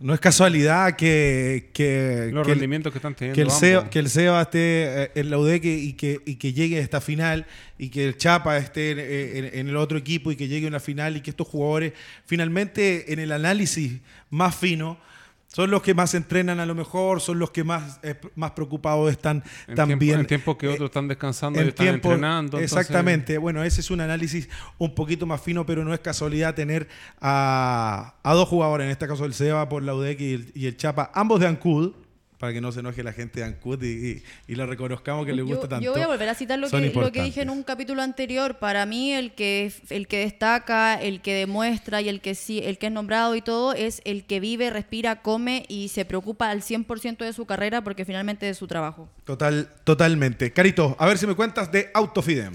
No es casualidad que, que, Los que el- que están teniendo que el. Seba, que el Seba esté eh, en la UDEC y que, y que llegue a esta final y que el Chapa esté en, en- en el otro equipo y que llegue a una final y que estos jugadores finalmente en el análisis más fino son los que más entrenan a lo mejor, son los que más, eh, más preocupados están en también. tiempo- en tiempos que otros están descansando y están tiempo- entrenando. entonces- Exactamente. Bueno, ese es un análisis un poquito más fino, pero no es casualidad tener a, a dos jugadores, en este caso el Seba por la UDEC y el, y el Chapa, ambos de Ancud, para que no se enoje la gente de Ancud y, y- y lo reconozcamos que les gusta yo, tanto. yo voy a volver a citar lo que, lo que dije en un capítulo anterior. Para mí, el que, el que destaca, el que demuestra y el que, sí, el que es nombrado y todo es el que vive, respira, come y se preocupa al 100% de su carrera porque finalmente es su trabajo. Total, totalmente. Carito, a ver si me cuentas de Autofidem.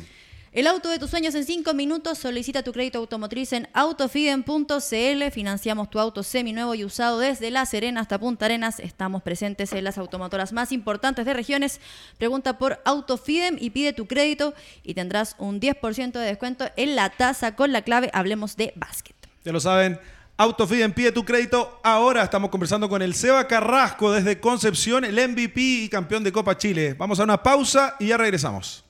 El auto de tus sueños en 5 minutos. Solicita tu crédito automotriz en autofiden.cl. Financiamos tu auto seminuevo y usado desde La Serena hasta Punta Arenas. Estamos presentes en las automotoras más importantes de regiones. Pregunta por Autofidem y pide tu crédito y tendrás un 10% de descuento en la tasa con la clave Hablemos de Básquet. Ya lo saben, Autofidem pide tu crédito. Ahora estamos conversando con el Seba Carrasco desde Concepción, el MVP y campeón de Copa Chile. Vamos a una pausa y ya regresamos.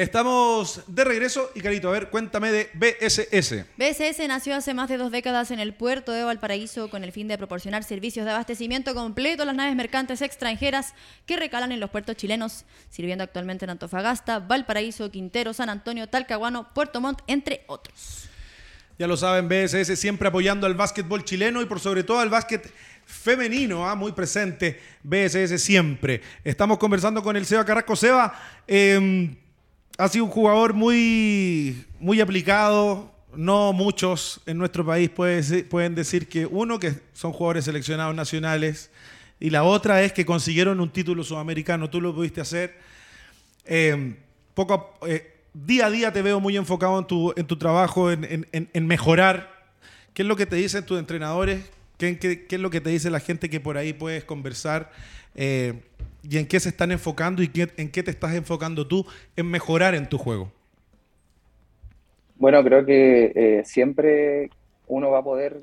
Estamos de regreso y Carito, a ver, cuéntame de BSS. BSS nació hace más de dos décadas en el puerto de Valparaíso con el fin de proporcionar servicios de abastecimiento completo a las naves mercantes extranjeras que recalan en los puertos chilenos, sirviendo actualmente en Antofagasta, Valparaíso, Quintero, San Antonio, Talcahuano, Puerto Montt, entre otros. Ya lo saben, BSS siempre apoyando al básquetbol chileno y por sobre todo al básquet femenino, ¿ah? muy presente, BSS siempre. Estamos conversando con el Seba Carrasco. Seba, eh, ha sido un jugador muy, muy aplicado. No muchos en nuestro país pueden decir que uno, que son jugadores seleccionados nacionales, y la otra es que consiguieron un título sudamericano. Tú lo pudiste hacer. Eh, poco, eh, día a día te veo muy enfocado en tu, en tu trabajo, en, en, mejorar. ¿Qué es lo que te dicen tus entrenadores? ¿Qué, qué, qué es lo que te dice la gente que por ahí puedes conversar? Eh, y en qué se están enfocando y en qué te estás enfocando tú en mejorar en tu juego? Bueno, creo que eh, siempre uno va a poder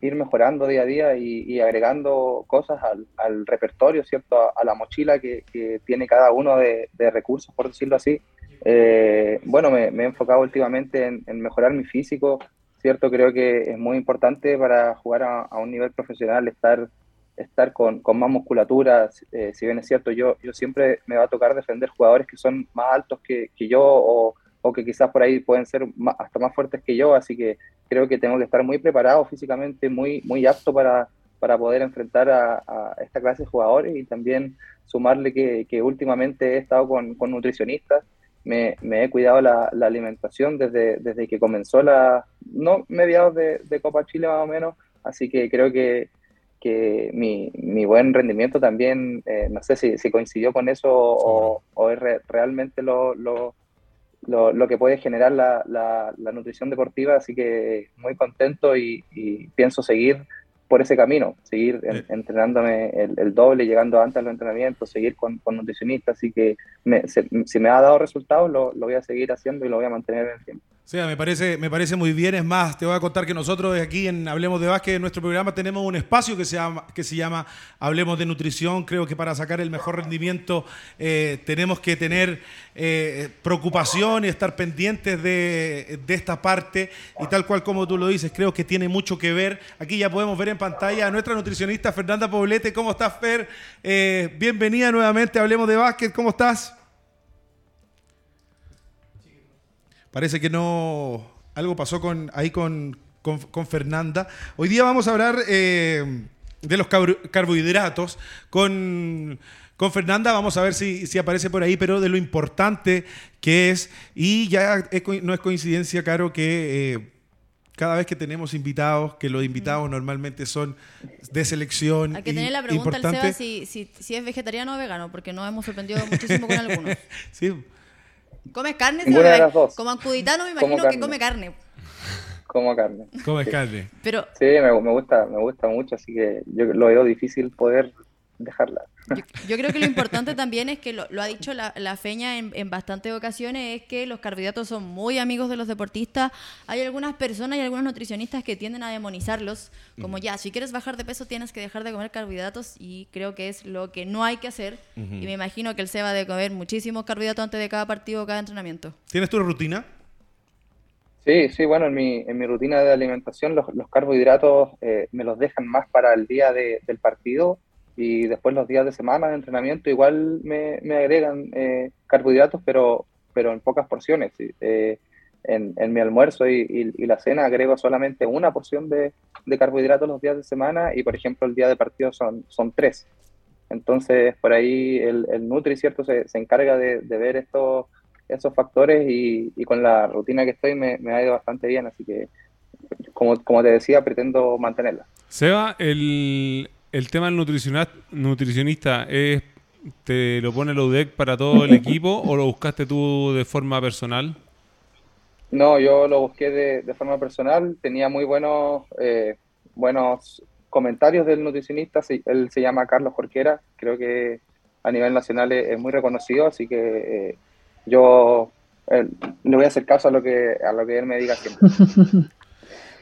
ir mejorando día a día y, agregando cosas al, repertorio, ¿cierto? A, la mochila que, tiene cada uno de, recursos, por decirlo así. Eh, bueno, me, he enfocado últimamente en, mejorar mi físico, ¿cierto? Creo que es muy importante para jugar a un nivel profesional estar estar con, con más musculatura. Eh, si bien es cierto, yo, yo siempre me va a tocar defender jugadores que son más altos que, que yo o, o, que quizás por ahí pueden ser hasta más fuertes que yo, así que creo que tengo que estar muy preparado físicamente, muy, muy apto para, para poder enfrentar a, esta clase de jugadores y también sumarle que, que últimamente he estado con, con nutricionistas. Me, me, he cuidado la, alimentación desde, desde que comenzó la, no mediados de Copa Chile más o menos, así que creo que, que mi, mi buen rendimiento también, eh, no sé si, si, coincidió con eso o, o es realmente lo, lo, lo, que puede generar la, la, la, nutrición deportiva, así que muy contento y, y pienso seguir por ese camino, seguir entrenándome el, el, doble, llegando antes a los entrenamientos, seguir con, con nutricionistas, así que si me ha dado resultados, lo, lo, voy a seguir haciendo y lo voy a mantener en el tiempo. Sí, me parece, me parece muy bien. Es más, te voy a contar que nosotros aquí en Hablemos de Básquet, en nuestro programa, tenemos un espacio que se llama, que se llama Hablemos de Nutrición. Creo que para sacar el mejor rendimiento eh, tenemos que tener eh, preocupación y estar pendientes de, de, esta parte. Y tal cual como tú lo dices, creo que tiene mucho que ver. Aquí ya podemos ver en pantalla a nuestra nutricionista Fernanda Poblete. ¿Cómo estás, Fer? Eh, bienvenida nuevamente a Hablemos de Básquet. ¿Cómo estás? Parece que no. Algo pasó con, ahí con, con, Fernanda. Hoy día vamos a hablar eh, de los carbohidratos con, con, Fernanda. Vamos a ver si, si, aparece por ahí, pero de lo importante que es. Y ya no es coincidencia, Caro, que. Eh, cada vez que tenemos invitados, que los invitados mm. normalmente son de selección. Hay que tener la pregunta al Seba si, si, si, es vegetariano o vegano, porque nos hemos sorprendido muchísimo con algunos. sí, ¿Comes carne? Como ancuditano me imagino que come carne. Como carne. Come carne. Pero, sí, me, gusta, me gusta mucho, así que yo lo veo difícil poder dejarla. Yo, creo que lo importante también es que lo, ha dicho la, Feña en, en, bastantes ocasiones, es que los carbohidratos son muy amigos de los deportistas. Hay algunas personas y algunos nutricionistas que tienden a demonizarlos, como ya, si quieres bajar de peso tienes que dejar de comer carbohidratos y creo que es lo que no hay que hacer. Y me imagino que él se va de comer muchísimos carbohidratos antes de cada partido o cada entrenamiento. ¿Tienes tu rutina? Sí, sí, bueno, en mi, en mi rutina de alimentación los, los carbohidratos eh, me los dejan más para el día de, del partido y después los días de semana de entrenamiento igual me, me agregan eh, carbohidratos, pero, pero en pocas porciones. Eh, en, en, mi almuerzo y, y, la cena agrego solamente una porción de, de, carbohidratos los días de semana y, por ejemplo, el día de partido son, son tres. Entonces, por ahí el, el Nutri, ¿cierto?, se, se encarga de, de, ver estos, esos factores y, y, con la rutina que estoy me, me ha ido bastante bien, así que, como, como te decía, pretendo mantenerla. Seba, el, el tema del nutricionista, es, ¿te lo pone la UDEC para todo el equipo o lo buscaste tú de forma personal? No, yo lo busqué de, forma personal. Tenía muy buenos, eh, buenos comentarios del nutricionista. Él se llama Carlos Jorquera. Creo que a nivel nacional es, muy reconocido, así que eh, yo eh, le voy a hacer caso a lo que, a lo que él me diga siempre.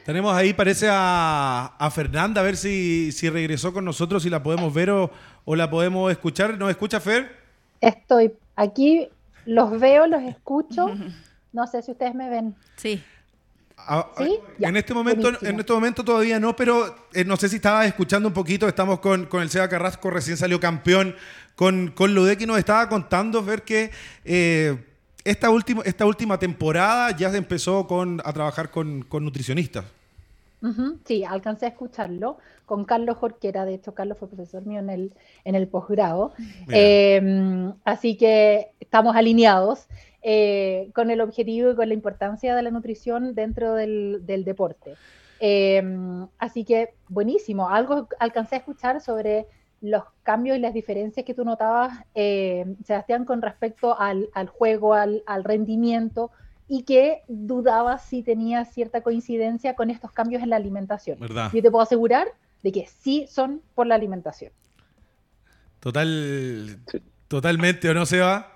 Tenemos ahí, parece a, Fernanda, a ver si, si, regresó con nosotros, si la podemos ver o, la podemos escuchar. ¿Nos escucha Fer? Estoy aquí los veo, los escucho. No sé si ustedes me ven. Sí. Ah, en este momento, en este momento todavía no, pero eh, no sé si estabas escuchando un poquito. Estamos con, con el Seba Carrasco, recién salió campeón con, con Ludek y nos estaba contando ver que eh, esta, última, esta última temporada ya se empezó con, a trabajar con, con nutricionistas. sí, alcancé a escucharlo con Carlos Jorquera. De hecho, Carlos fue profesor mío en el, en el posgrado. Em, así que estamos alineados. Eh, con el objetivo y con la importancia de la nutrición dentro del, deporte. Em, así que buenísimo. Algo alcancé a escuchar sobre los cambios y las diferencias que tú notabas, eh, Sebastián, con respecto al, juego, al, rendimiento, y que dudabas si tenía cierta coincidencia con estos cambios en la alimentación. Yo te puedo asegurar de que sí son por la alimentación. Total, totalmente, ¿o no, Seba?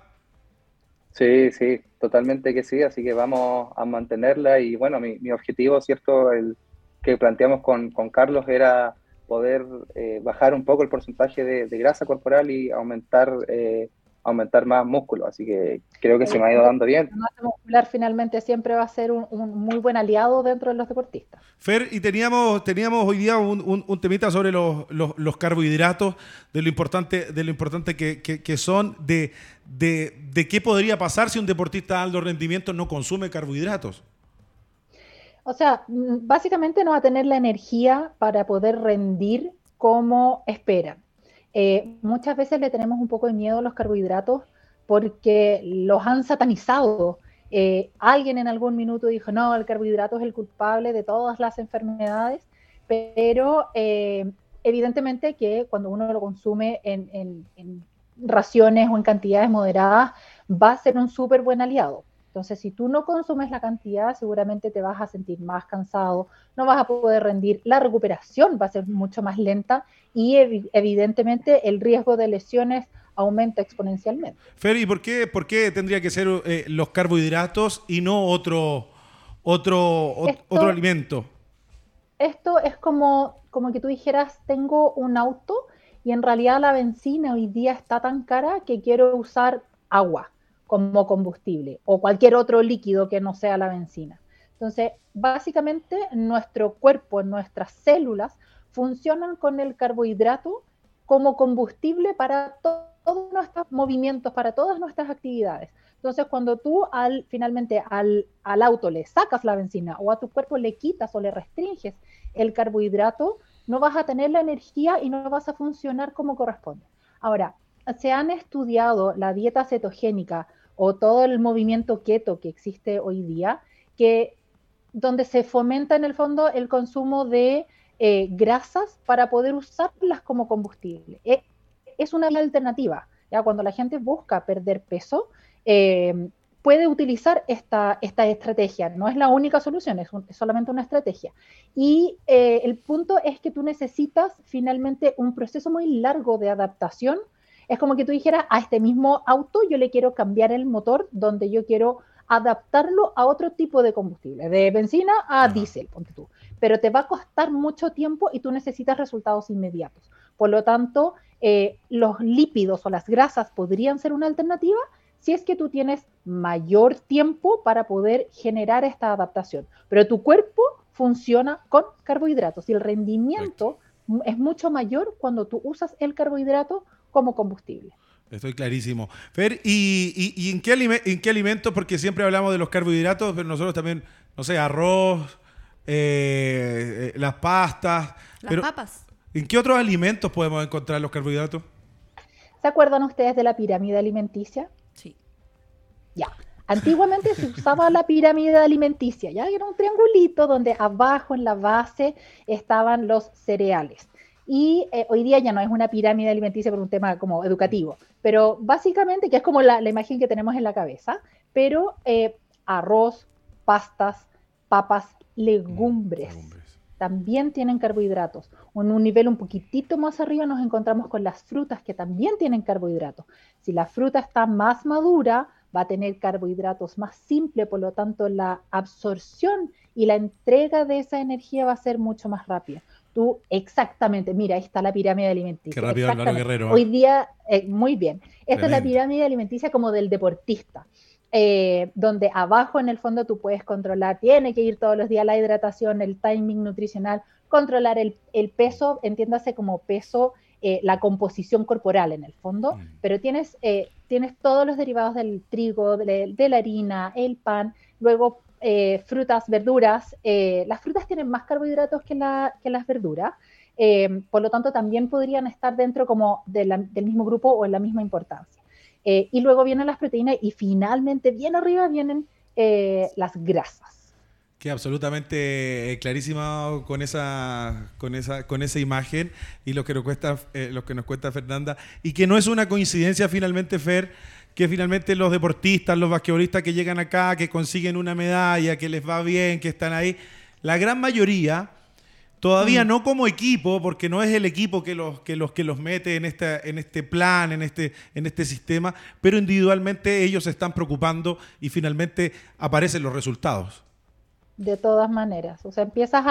Sí, sí, totalmente que sí, así que vamos a mantenerla y bueno, mi, mi objetivo, ¿cierto? El que planteamos con, con Carlos era poder eh, bajar un poco el porcentaje de, grasa corporal y aumentar eh, aumentar más músculo, así que creo que se me ha ido dando bien. La masa muscular finalmente siempre va a ser un, muy buen aliado dentro de los deportistas. Fer, y teníamos, teníamos hoy día un, un, temita sobre los, los, carbohidratos, de lo importante, de lo importante que, que, son, de, de, de, qué podría pasar si un deportista de alto rendimiento no consume carbohidratos. O sea, mm, básicamente no va a tener la energía para poder rendir como esperan. Eh, muchas veces le tenemos un poco de miedo a los carbohidratos porque los han satanizado. Eh, alguien en algún minuto dijo, no, el carbohidrato es el culpable de todas las enfermedades, pero eh, evidentemente que cuando uno lo consume en, raciones o en cantidades moderadas, va a ser un súper buen aliado. Entonces, si tú no consumes la cantidad, seguramente te vas a sentir más cansado, no vas a poder rendir, la recuperación va a ser mucho más lenta y evidentemente el riesgo de lesiones aumenta exponencialmente. Fer, ¿y por qué, por qué tendría que ser eh, los carbohidratos y no otro, otro, otro alimento? Esto es como, como que tú dijeras, tengo un auto y en realidad la benzina hoy día está tan cara que quiero usar agua como combustible o cualquier otro líquido que no sea la benzina. Entonces, básicamente nuestro cuerpo, nuestras células funcionan con el carbohidrato como combustible para todos nuestros movimientos, para todas nuestras actividades. Entonces, cuando tú al, finalmente al, al auto le sacas la benzina o a tu cuerpo le quitas o le restringes el carbohidrato, no vas a tener la energía y no vas a funcionar como corresponde. Ahora, se han estudiado la dieta cetogénica o todo el movimiento keto que existe hoy día, que donde se fomenta en el fondo el consumo de eh, grasas para poder usarlas como combustible. E, es una alternativa. ¿ya? Cuando la gente busca perder peso, eh, puede utilizar esta, esta estrategia. No es la única solución, es, solamente una estrategia. Y eh, el punto es que tú necesitas finalmente un proceso muy largo de adaptación es como que tú dijeras, a este mismo auto yo le quiero cambiar el motor donde yo quiero adaptarlo a otro tipo de combustible, de benzina a diésel, ponte tú. Pero te va a costar mucho tiempo y tú necesitas resultados inmediatos. Por lo tanto, eh, los lípidos o las grasas podrían ser una alternativa si es que tú tienes mayor tiempo para poder generar esta adaptación. Pero tu cuerpo funciona con carbohidratos y el rendimiento es mucho mayor cuando tú usas el carbohidrato como combustible. Estoy clarísimo. Fer, ¿y, en, qué en, qué alimentos? Porque siempre hablamos de los carbohidratos, pero nosotros también, no sé, arroz, eh, eh, las pastas. Las papas. ¿En qué otros alimentos podemos encontrar los carbohidratos? ¿Se acuerdan ustedes de la pirámide alimenticia? Sí. Ya. Antiguamente se usaba la pirámide alimenticia, ya era un triangulito donde abajo en la base estaban los cereales. Y eh, hoy día ya no es una pirámide alimenticia por un tema como educativo, pero básicamente, que es como la, imagen que tenemos en la cabeza, pero eh, arroz, pastas, papas, legumbres, también tienen carbohidratos. En un nivel un poquitito más arriba nos encontramos con las frutas que también tienen carbohidratos. Si la fruta está más madura, va a tener carbohidratos más simples, por lo tanto la absorción y la entrega de esa energía va a ser mucho más rápida. Tú, exactamente, mira, ahí está la pirámide alimenticia. Qué rápido Álvaro Guerrero. Hoy día, eh, muy bien. Esta es la pirámide alimenticia como del deportista. Eh, donde abajo en el fondo tú puedes controlar, tiene que ir todos los días la hidratación, el timing nutricional, controlar el, peso, entiéndase como peso, eh, la composición corporal en el fondo, mm. pero tienes, eh, tienes todos los derivados del trigo, de, la harina, el pan, luego frutas, verduras. las frutas tienen más carbohidratos que, las verduras. por lo tanto, también podrían estar dentro como del mismo grupo o en la misma importancia. Eh, y luego vienen las proteínas y finalmente bien arriba vienen eh, las grasas. Que absolutamente eh, clarísima con esa, con esa, con esa imagen y lo que nos cuesta, lo que nos cuenta Fernanda. Y que no es una coincidencia finalmente, Fer, que finalmente los deportistas, los basquetbolistas que llegan acá, que consiguen una medalla, que les va bien, que están ahí, la gran mayoría Todavía mm. no como equipo, porque no es el equipo que los que los, que los mete en, este, en este plan, en este, en este sistema, pero individualmente ellos se están preocupando y finalmente aparecen los resultados. De todas maneras, o sea, empiezas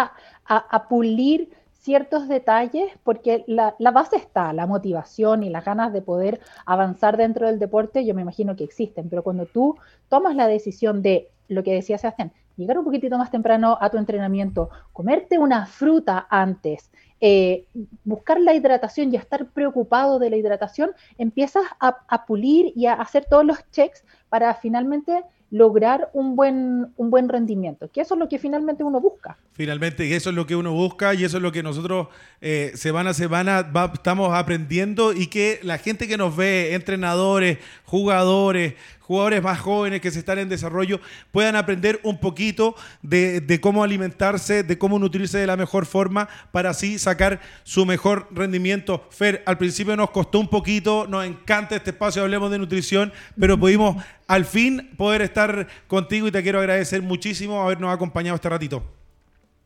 a, pulir ciertos detalles porque la, base está, la motivación y las ganas de poder avanzar dentro del deporte, yo me imagino que existen, pero cuando tú tomas la decisión de lo que decía Sebastián, llegar un poquitito más temprano a tu entrenamiento, comerte una fruta antes, eh, buscar la hidratación y estar preocupado de la hidratación, empiezas a, pulir y a hacer todos los checks para finalmente lograr un buen, un buen rendimiento, que eso es lo que finalmente uno busca. Finalmente, eso es lo que uno busca y eso es lo que nosotros eh, semana a semana estamos aprendiendo y que la gente que nos ve, entrenadores, jugadores, jugadores más jóvenes que se están en desarrollo puedan aprender un poquito de, cómo alimentarse, de cómo nutrirse de la mejor forma para así sacar su mejor rendimiento. Fer, al principio nos costó un poquito, nos encanta este espacio, hablemos de nutrición, pero pudimos al fin poder estar contigo y te quiero agradecer muchísimo habernos acompañado este ratito.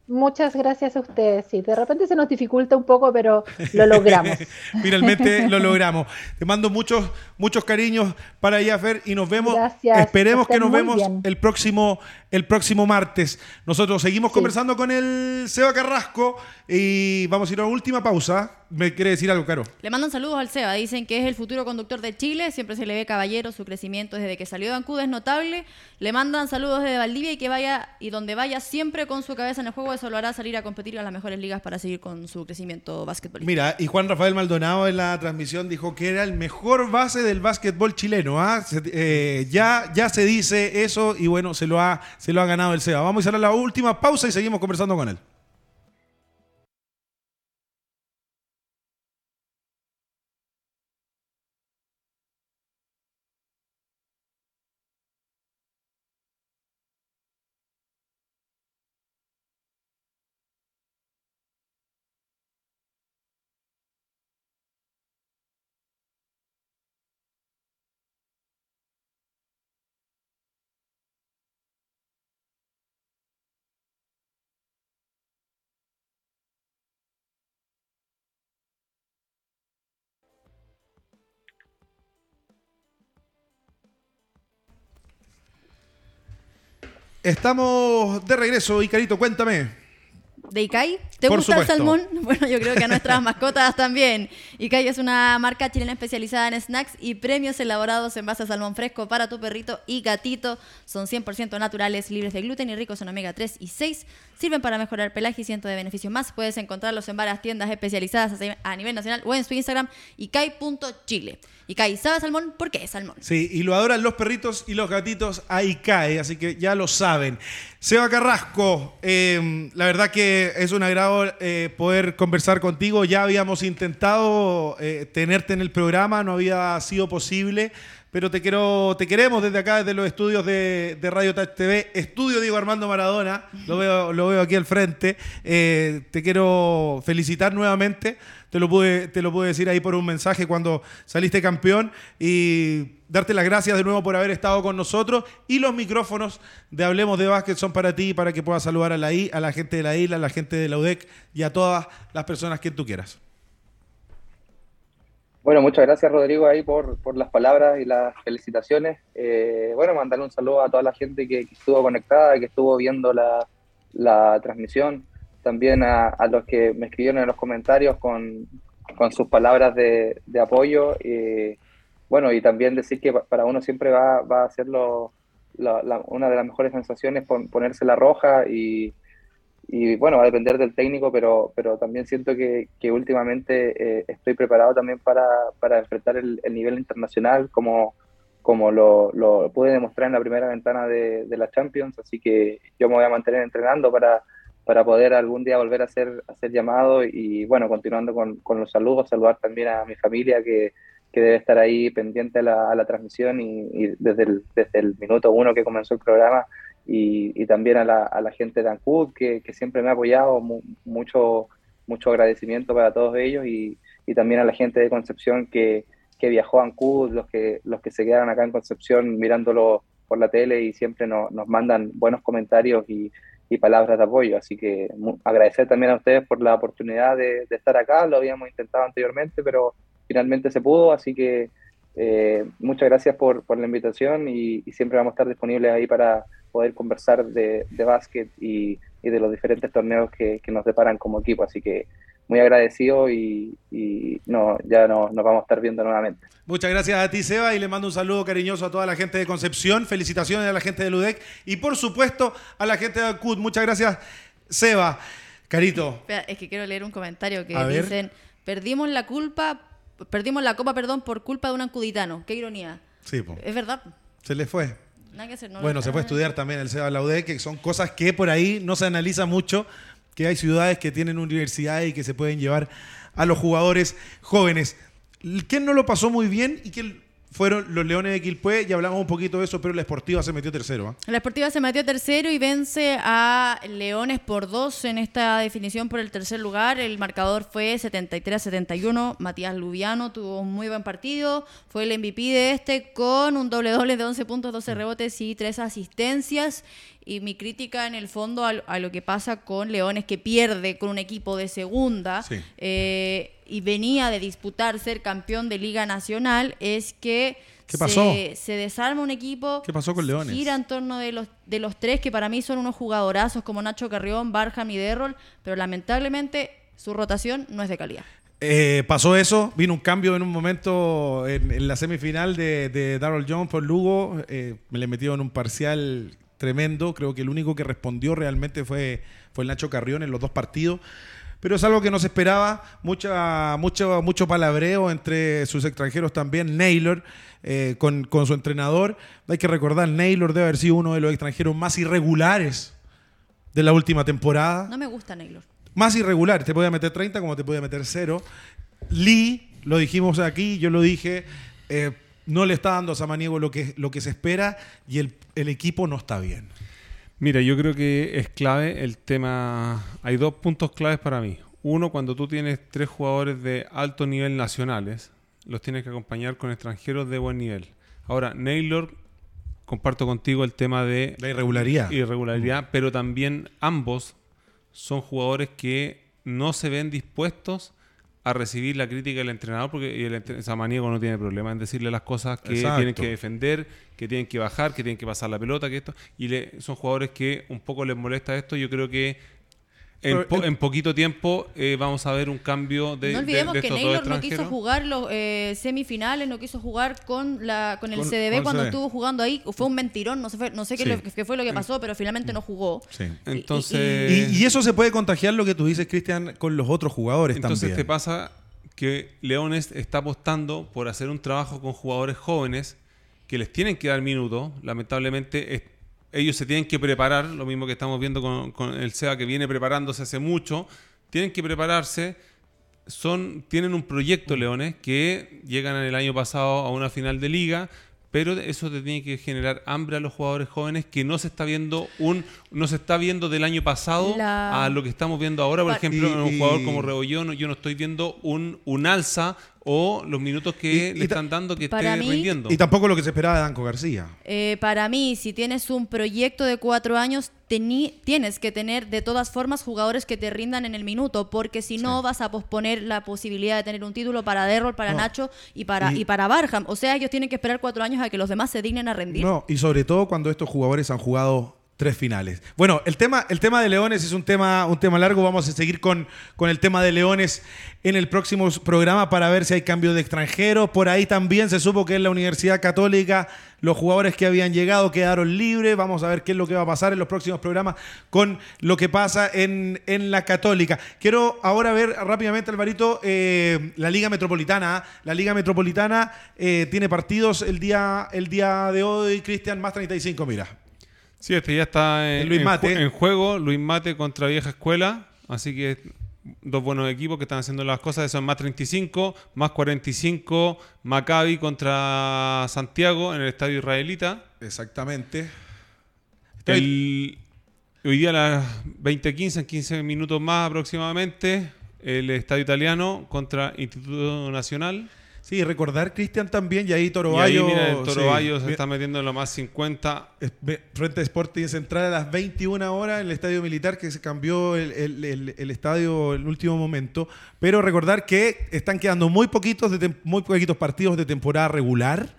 Muchas gracias a ustedes. Sí, de repente se nos dificulta un poco, pero lo logramos. Finalmente lo logramos. Te mando muchos, muchos cariños para allá, Fer, y nos vemos. Gracias. Esperemos que, nos vemos el próximo, el próximo martes. Nosotros seguimos conversando con el Seba Carrasco y vamos a ir a una última pausa. ¿Me quiere decir algo, Caro? Le mandan saludos al Seba. Dicen que es el futuro conductor de Chile. Siempre se le ve caballero. Su crecimiento desde que salió de Ancud es notable. Le mandan saludos desde Valdivia y que vaya y donde vaya siempre con su cabeza en el juego. Eso lo hará salir a competir a las mejores ligas para seguir con su crecimiento básquetbolístico. Mira, y Juan Rafael Maldonado en la transmisión dijo que era el mejor base del básquetbol chileno. ¿ah? Eh, ya, ya se dice eso y bueno, se lo ha, se lo ha ganado el Seba. Vamos a ir a la última pausa y seguimos conversando con él. Estamos de regreso, Icarito, cuéntame. ¿De Icai? ¿Te gusta el salmón? Bueno, yo creo que a nuestras mascotas también. Icai es una marca chilena especializada en snacks y premios elaborados en base a salmón fresco para tu perrito y gatito. Son 100% naturales, libres de gluten y ricos en omega 3 y 6. Sirven para mejorar el pelaje y cientos de beneficios más. Puedes encontrarlos en varias tiendas especializadas a nivel nacional o en su Instagram, icai.chile. Icai sabe salmón porque es salmón. Sí, y lo adoran los perritos y los gatitos a Icai, así que ya lo saben. Seba Carrasco, em, la verdad que es un eh, poder conversar contigo. Ya habíamos intentado eh, tenerte en el programa, no había sido posible pero te quiero, te queremos desde acá, desde los estudios de, Radio Touch TV, estudio Diego Armando Maradona, lo veo, lo veo aquí al frente. Eh, te quiero felicitar nuevamente, te lo, pude, te lo pude decir ahí por un mensaje cuando saliste campeón y darte las gracias de nuevo por haber estado con nosotros y los micrófonos de Hablemos de Básquet son para ti, para que puedas saludar a la, a la gente de la isla, a la gente de la UDEC y a todas las personas que tú quieras. Bueno, muchas gracias Rodrigo ahí por, por las palabras y las felicitaciones. Eh, bueno, mandarle un saludo a toda la gente que, estuvo conectada, que estuvo viendo la, la transmisión. También a, los que me escribieron en los comentarios con, con sus palabras de, apoyo. Y, bueno, y también decir que para uno siempre va, va a ser una de las mejores sensaciones ponerse la roja y, y, bueno, va a depender del técnico, pero, pero también siento que, que últimamente eh, estoy preparado también para, para enfrentar el, el, nivel internacional como, como lo, lo, pude demostrar en la primera ventana de, de, la Champions, así que yo me voy a mantener entrenando para, para poder algún día volver a ser, a ser llamado y bueno, continuando con, con los saludos, saludar también a mi familia que que debe estar ahí pendiente a la, a la transmisión y, desde, el, desde el minuto uno que comenzó el programa y, y también a la, a la, gente de Ancud que, que, siempre me ha apoyado, mucho, mucho agradecimiento para todos ellos y, y, también a la gente de Concepción que, que viajó a Ancud, los que, los que se quedan acá en Concepción mirándolo por la tele y siempre nos mandan buenos comentarios y, y, palabras de apoyo. Así que agradecer también a ustedes por la oportunidad de, estar acá, lo habíamos intentado anteriormente, pero finalmente se pudo, así que eh, muchas gracias por, por la invitación y, siempre vamos a estar disponibles ahí para poder conversar de, de básquet y, y, de los diferentes torneos que, que, nos deparan como equipo. Así que muy agradecido y, y no, ya no, nos vamos a estar viendo nuevamente. Muchas gracias a ti, Seba, y le mando un saludo cariñoso a toda la gente de Concepción. Felicitaciones a la gente de Ludec y, por supuesto, a la gente de Acut. Muchas gracias, Seba. Carito. Es que quiero leer un comentario que dicen: Perdimos la culpa perdimos la copa, perdón, por culpa de un ancuditano. Qué ironía. Sí, Es verdad. Se le fue. bueno, se fue a estudiar también el Seba Laude, que son cosas que por ahí no se analiza mucho, que hay ciudades que tienen universidades y que se pueden llevar a los jugadores jóvenes. ¿Quién no lo pasó muy bien y quién fueron los Leones de Quilpué, ya hablamos un poquito de eso, pero la Esportiva se metió tercero. ¿ah? La Esportiva se metió tercero y vence a Leones por dos en esta definición por el tercer lugar. El marcador fue 73-71. Matías Lubiano tuvo un muy buen partido, fue el MVP de este con un doble doble de 11 puntos, 12 rebotes y 3 asistencias. Y mi crítica en el fondo a, lo que pasa con Leones que pierde con un equipo de segunda. Eh, y venía de disputar ser campeón de Liga Nacional es que Se, desarma un equipo. ¿Qué pasó con Leones? Gira en torno de los, de los tres que para mí son unos jugadorazos como Nacho Carrión, Barham y Derrol, pero lamentablemente su rotación no es de calidad. Eh, pasó eso, vino un cambio en un momento en, la semifinal de, de Darrell Jones por Lugo, eh, me le metió en un parcial tremendo, creo que el único que respondió realmente fue, fue el Nacho Carrión en los dos partidos pero es algo que no se esperaba, mucha, mucho, mucho palabreo entre sus extranjeros también, Naylor, eh, con, su entrenador. Hay que recordar, Naylor debe haber sido uno de los extranjeros más irregulares de la última temporada. No me gusta Naylor. Más irregular, te podía meter 30 como te podía meter 0. Lee, lo dijimos aquí, yo lo dije, eh, no le está dando a Samaniego lo que, lo que se espera y el, el equipo no está bien. Mira, yo creo que es clave el tema. Hay dos puntos claves para mí. Uno, cuando tú tienes tres jugadores de alto nivel nacionales, los tienes que acompañar con extranjeros de buen nivel. Ahora, Naylor, comparto contigo el tema de la irregularidad. Irregularidad, mm. pero también ambos son jugadores que no se ven dispuestos a recibir la crítica del entrenador, porque el Samaniego no tiene problema en decirle las cosas que tienen que defender, que tienen que bajar, que tienen que pasar la pelota, que esto, y le, son jugadores que un poco les molesta esto. Yo creo que en, poquito tiempo eh, vamos a ver un cambio de. No olvidemos que Naylor no quiso jugar los eh, semifinales, no quiso jugar con la con el CDB cuando estuvo jugando ahí. Fue un mentirón, no sé, no sé qué, fue lo que pasó, pero finalmente no jugó. Entonces. Y, eso se puede contagiar lo que tú dices, Cristian, con los otros jugadores Entonces también. te pasa que Leones está apostando por hacer un trabajo con jugadores jóvenes que les tienen que dar minutos. Lamentablemente ellos se tienen que preparar, lo mismo que estamos viendo con, el SEA que viene preparándose hace mucho, tienen que prepararse, son, tienen un proyecto Leones que llegan en el año pasado a una final de liga, pero eso te tiene que generar hambre a los jugadores jóvenes que no se está viendo un no se está viendo del año pasado a lo que estamos viendo ahora por ejemplo en un jugador como Rebollón yo no estoy viendo un, un alza o los minutos que le están dando que esté rindiendo. Y tampoco lo que se esperaba de Danco García. Eh, para mí, si tienes un proyecto de cuatro años, tienes que tener de todas formas jugadores que te rindan en el minuto, porque si no vas a posponer la posibilidad de tener un título para Derrol, para Nacho y para, y, para Barham. O sea, ellos tienen que esperar cuatro años a que los demás se dignen a rendir. No, y sobre todo cuando estos jugadores han jugado tres finales. Bueno, el tema, el tema de Leones es un tema, un tema largo. Vamos a seguir con, con el tema de Leones en el próximo programa para ver si hay cambio de extranjero. Por ahí también se supo que en la Universidad Católica los jugadores que habían llegado quedaron libres. Vamos a ver qué es lo que va a pasar en los próximos programas con lo que pasa en, en la Católica. Quiero ahora ver rápidamente, Alvarito, eh, la Liga Metropolitana. La Liga Metropolitana eh, tiene partidos el día, el día de hoy, Cristian, más 35, mira. Sí, este ya está en, Luis Mate. en juego. Luis Mate contra Vieja Escuela. Así que dos buenos equipos que están haciendo las cosas. Eso es más 35, más 45. Maccabi contra Santiago en el estadio israelita. Exactamente. El- hoy día a las 20.15, en 15 minutos más aproximadamente, el estadio italiano contra Instituto Nacional. Sí, recordar, Cristian, también, y ahí Toro y ahí, mira, el sí, se bien, está metiendo en lo más 50. es- ve- Frente a Sporting Central a las 21 horas en el estadio militar que se cambió el, el- el- el estadio en el último momento. Pero recordar que están quedando muy poquitos, de muy poquitos partidos de temporada regular.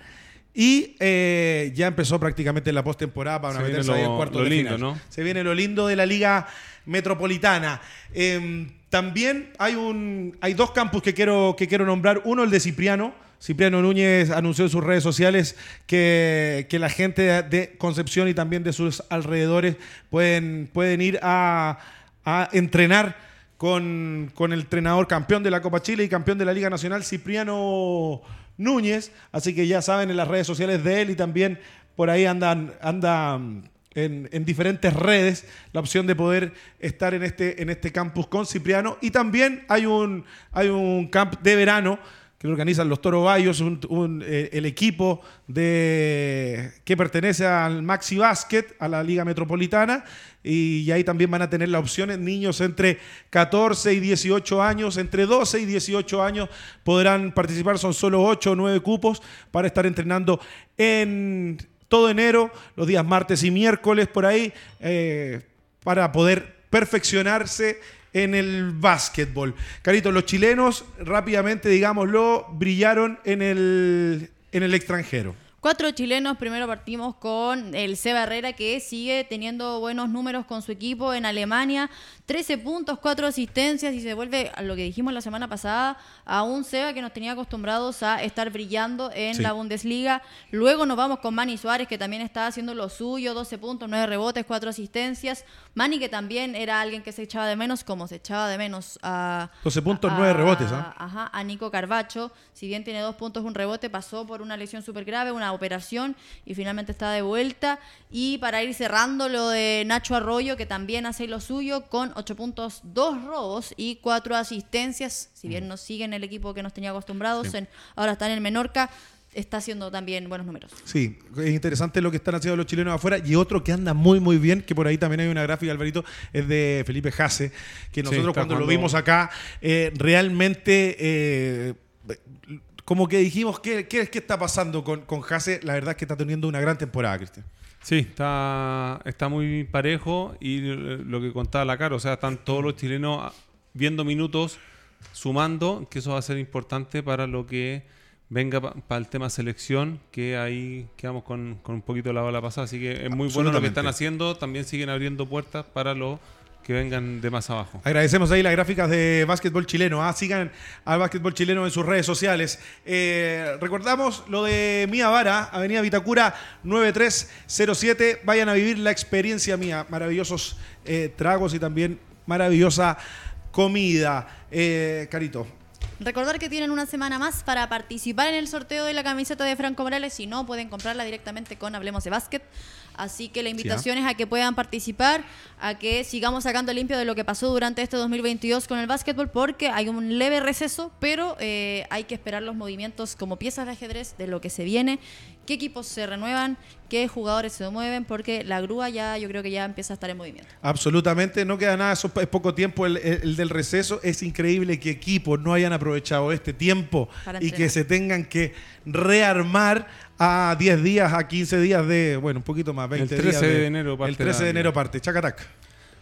Y eh, ya empezó prácticamente la postemporada para Se meterse ahí en lo- cuartos lo de lindo, final. ¿no? Se viene lo lindo de la Liga Metropolitana. Eh, también hay un hay dos campus que quiero, que quiero nombrar. Uno, el de Cipriano. Cipriano Núñez anunció en sus redes sociales que, que la gente de- Concepción y también de sus alrededores pueden, pueden ir a, a entrenar con, con el entrenador campeón de la Copa Chile y campeón de la Liga Nacional, Cipriano Núñez. Así que ya saben en las redes sociales de él y también por ahí andan, andan en, en diferentes redes la opción de poder estar en este, en este campus con Cipriano. Y también hay un, hay un camp de verano que lo organizan los Toro Bayos, eh, el equipo de, que pertenece al Maxi Basket, a la Liga Metropolitana, y, ahí también van a tener la opción niños entre 14 y 18 años, entre 12 y 18 años podrán participar, son solo 8 o 9 cupos para estar entrenando en todo enero, los días martes y miércoles por ahí, eh, para poder perfeccionarse en el básquetbol. Carito, los chilenos, rápidamente, digámoslo, brillaron en el, en el extranjero. Cuatro chilenos, primero partimos con el Seba Herrera que sigue teniendo buenos números con su equipo en Alemania, 13 puntos, 4 asistencias y se vuelve a lo que dijimos la semana pasada, a un Seba que nos tenía acostumbrados a estar brillando en Sí. la Bundesliga. Luego nos vamos con Manny Suárez que también está haciendo lo suyo, 12 puntos, 9 rebotes, 4 asistencias. Manny que también era alguien que se echaba de menos, como se echaba de menos a... 12 puntos, a- 9 rebotes, ¿ah? Ajá, a Nico Carbacho. Si bien tiene dos puntos, un rebote, pasó por una lesión súper grave, una operación y finalmente está de vuelta. Y para ir cerrando lo de Nacho Arroyo, que también hace lo suyo, con 8 puntos, 2 robos y 4 asistencias. Si bien no sigue en el equipo que nos tenía acostumbrados, en- ahora está en el Menorca, está haciendo también buenos números. Sí, es interesante lo que están haciendo los chilenos afuera. Y otro que anda muy, muy bien, que por ahí también hay una gráfica, Alvarito, es de Felipe Jase, que nosotros cuando lo vimos acá, eh, realmente, eh, como que dijimos, ¿qué, qué, qué está pasando con, con Jase? La verdad es que está teniendo una gran temporada, Cristian. Sí, está, está muy parejo y lo que contaba la cara, o sea, están todos los chilenos viendo minutos, sumando, que eso va a ser importante para lo que venga para el tema selección, que ahí quedamos con, con un poquito la bala pasada, así que es muy bueno lo que están haciendo, también siguen abriendo puertas para los que vengan de más abajo. Agradecemos ahí las gráficas de básquetbol chileno. ¿ah? Sigan al básquetbol chileno en sus redes sociales. Eh, recordamos lo de Mía Vara, Avenida Vitacura 9307. Vayan a vivir la experiencia mía. Maravillosos eh, tragos y también maravillosa comida. Eh, Carito. Recordar que tienen una semana más para participar en el sorteo de la camiseta de Franco Morales. Si no, pueden comprarla directamente con Hablemos de Básquet. Así que la invitación es a que puedan participar, a que sigamos sacando limpio de lo que pasó durante este 2022 con el básquetbol, porque hay un leve receso, pero eh, hay que esperar los movimientos como piezas de ajedrez de lo que se viene, qué equipos se renuevan, qué jugadores se mueven, porque la grúa ya yo creo que ya empieza a estar en movimiento. Absolutamente, no queda nada, eso es poco tiempo el, el- el del receso. Es increíble que equipos no hayan aprovechado este tiempo y que se tengan que rearmar a 10 días, a 15 días de, bueno, un poquito más, 20 El 13 días de enero parte El 13 de la enero parte, chacatac.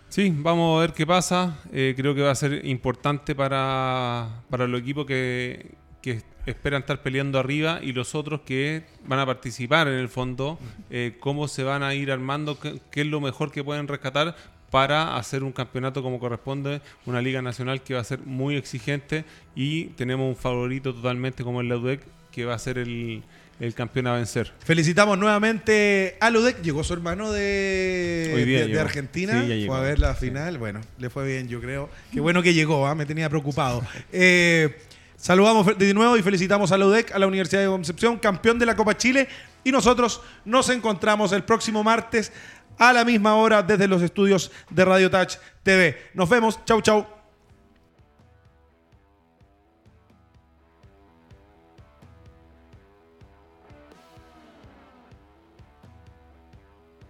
Sí, vamos a ver qué pasa. Eh, creo que va a ser importante para, para los equipos que, que esperan estar peleando arriba y los otros que van a participar en el fondo, eh, cómo se van a ir armando, qué, qué es lo mejor que pueden rescatar para hacer un campeonato como corresponde, una liga nacional que va a ser muy exigente y tenemos un favorito totalmente como el UDEC que va a ser el, el campeón a vencer. Felicitamos nuevamente a Ludek. Llegó su hermano de, Hoy día de- de llegó. Argentina. Sí. Fue a ver la final. Bueno, le fue bien, yo creo. Qué bueno que llegó, ¿ah? me tenía preocupado. Eh, saludamos de nuevo y felicitamos a Ludek, a la Universidad de Concepción, campeón de la Copa Chile. Y nosotros nos encontramos el próximo martes a la misma hora desde los estudios de Radio Touch TV. Nos vemos. Chau, chau.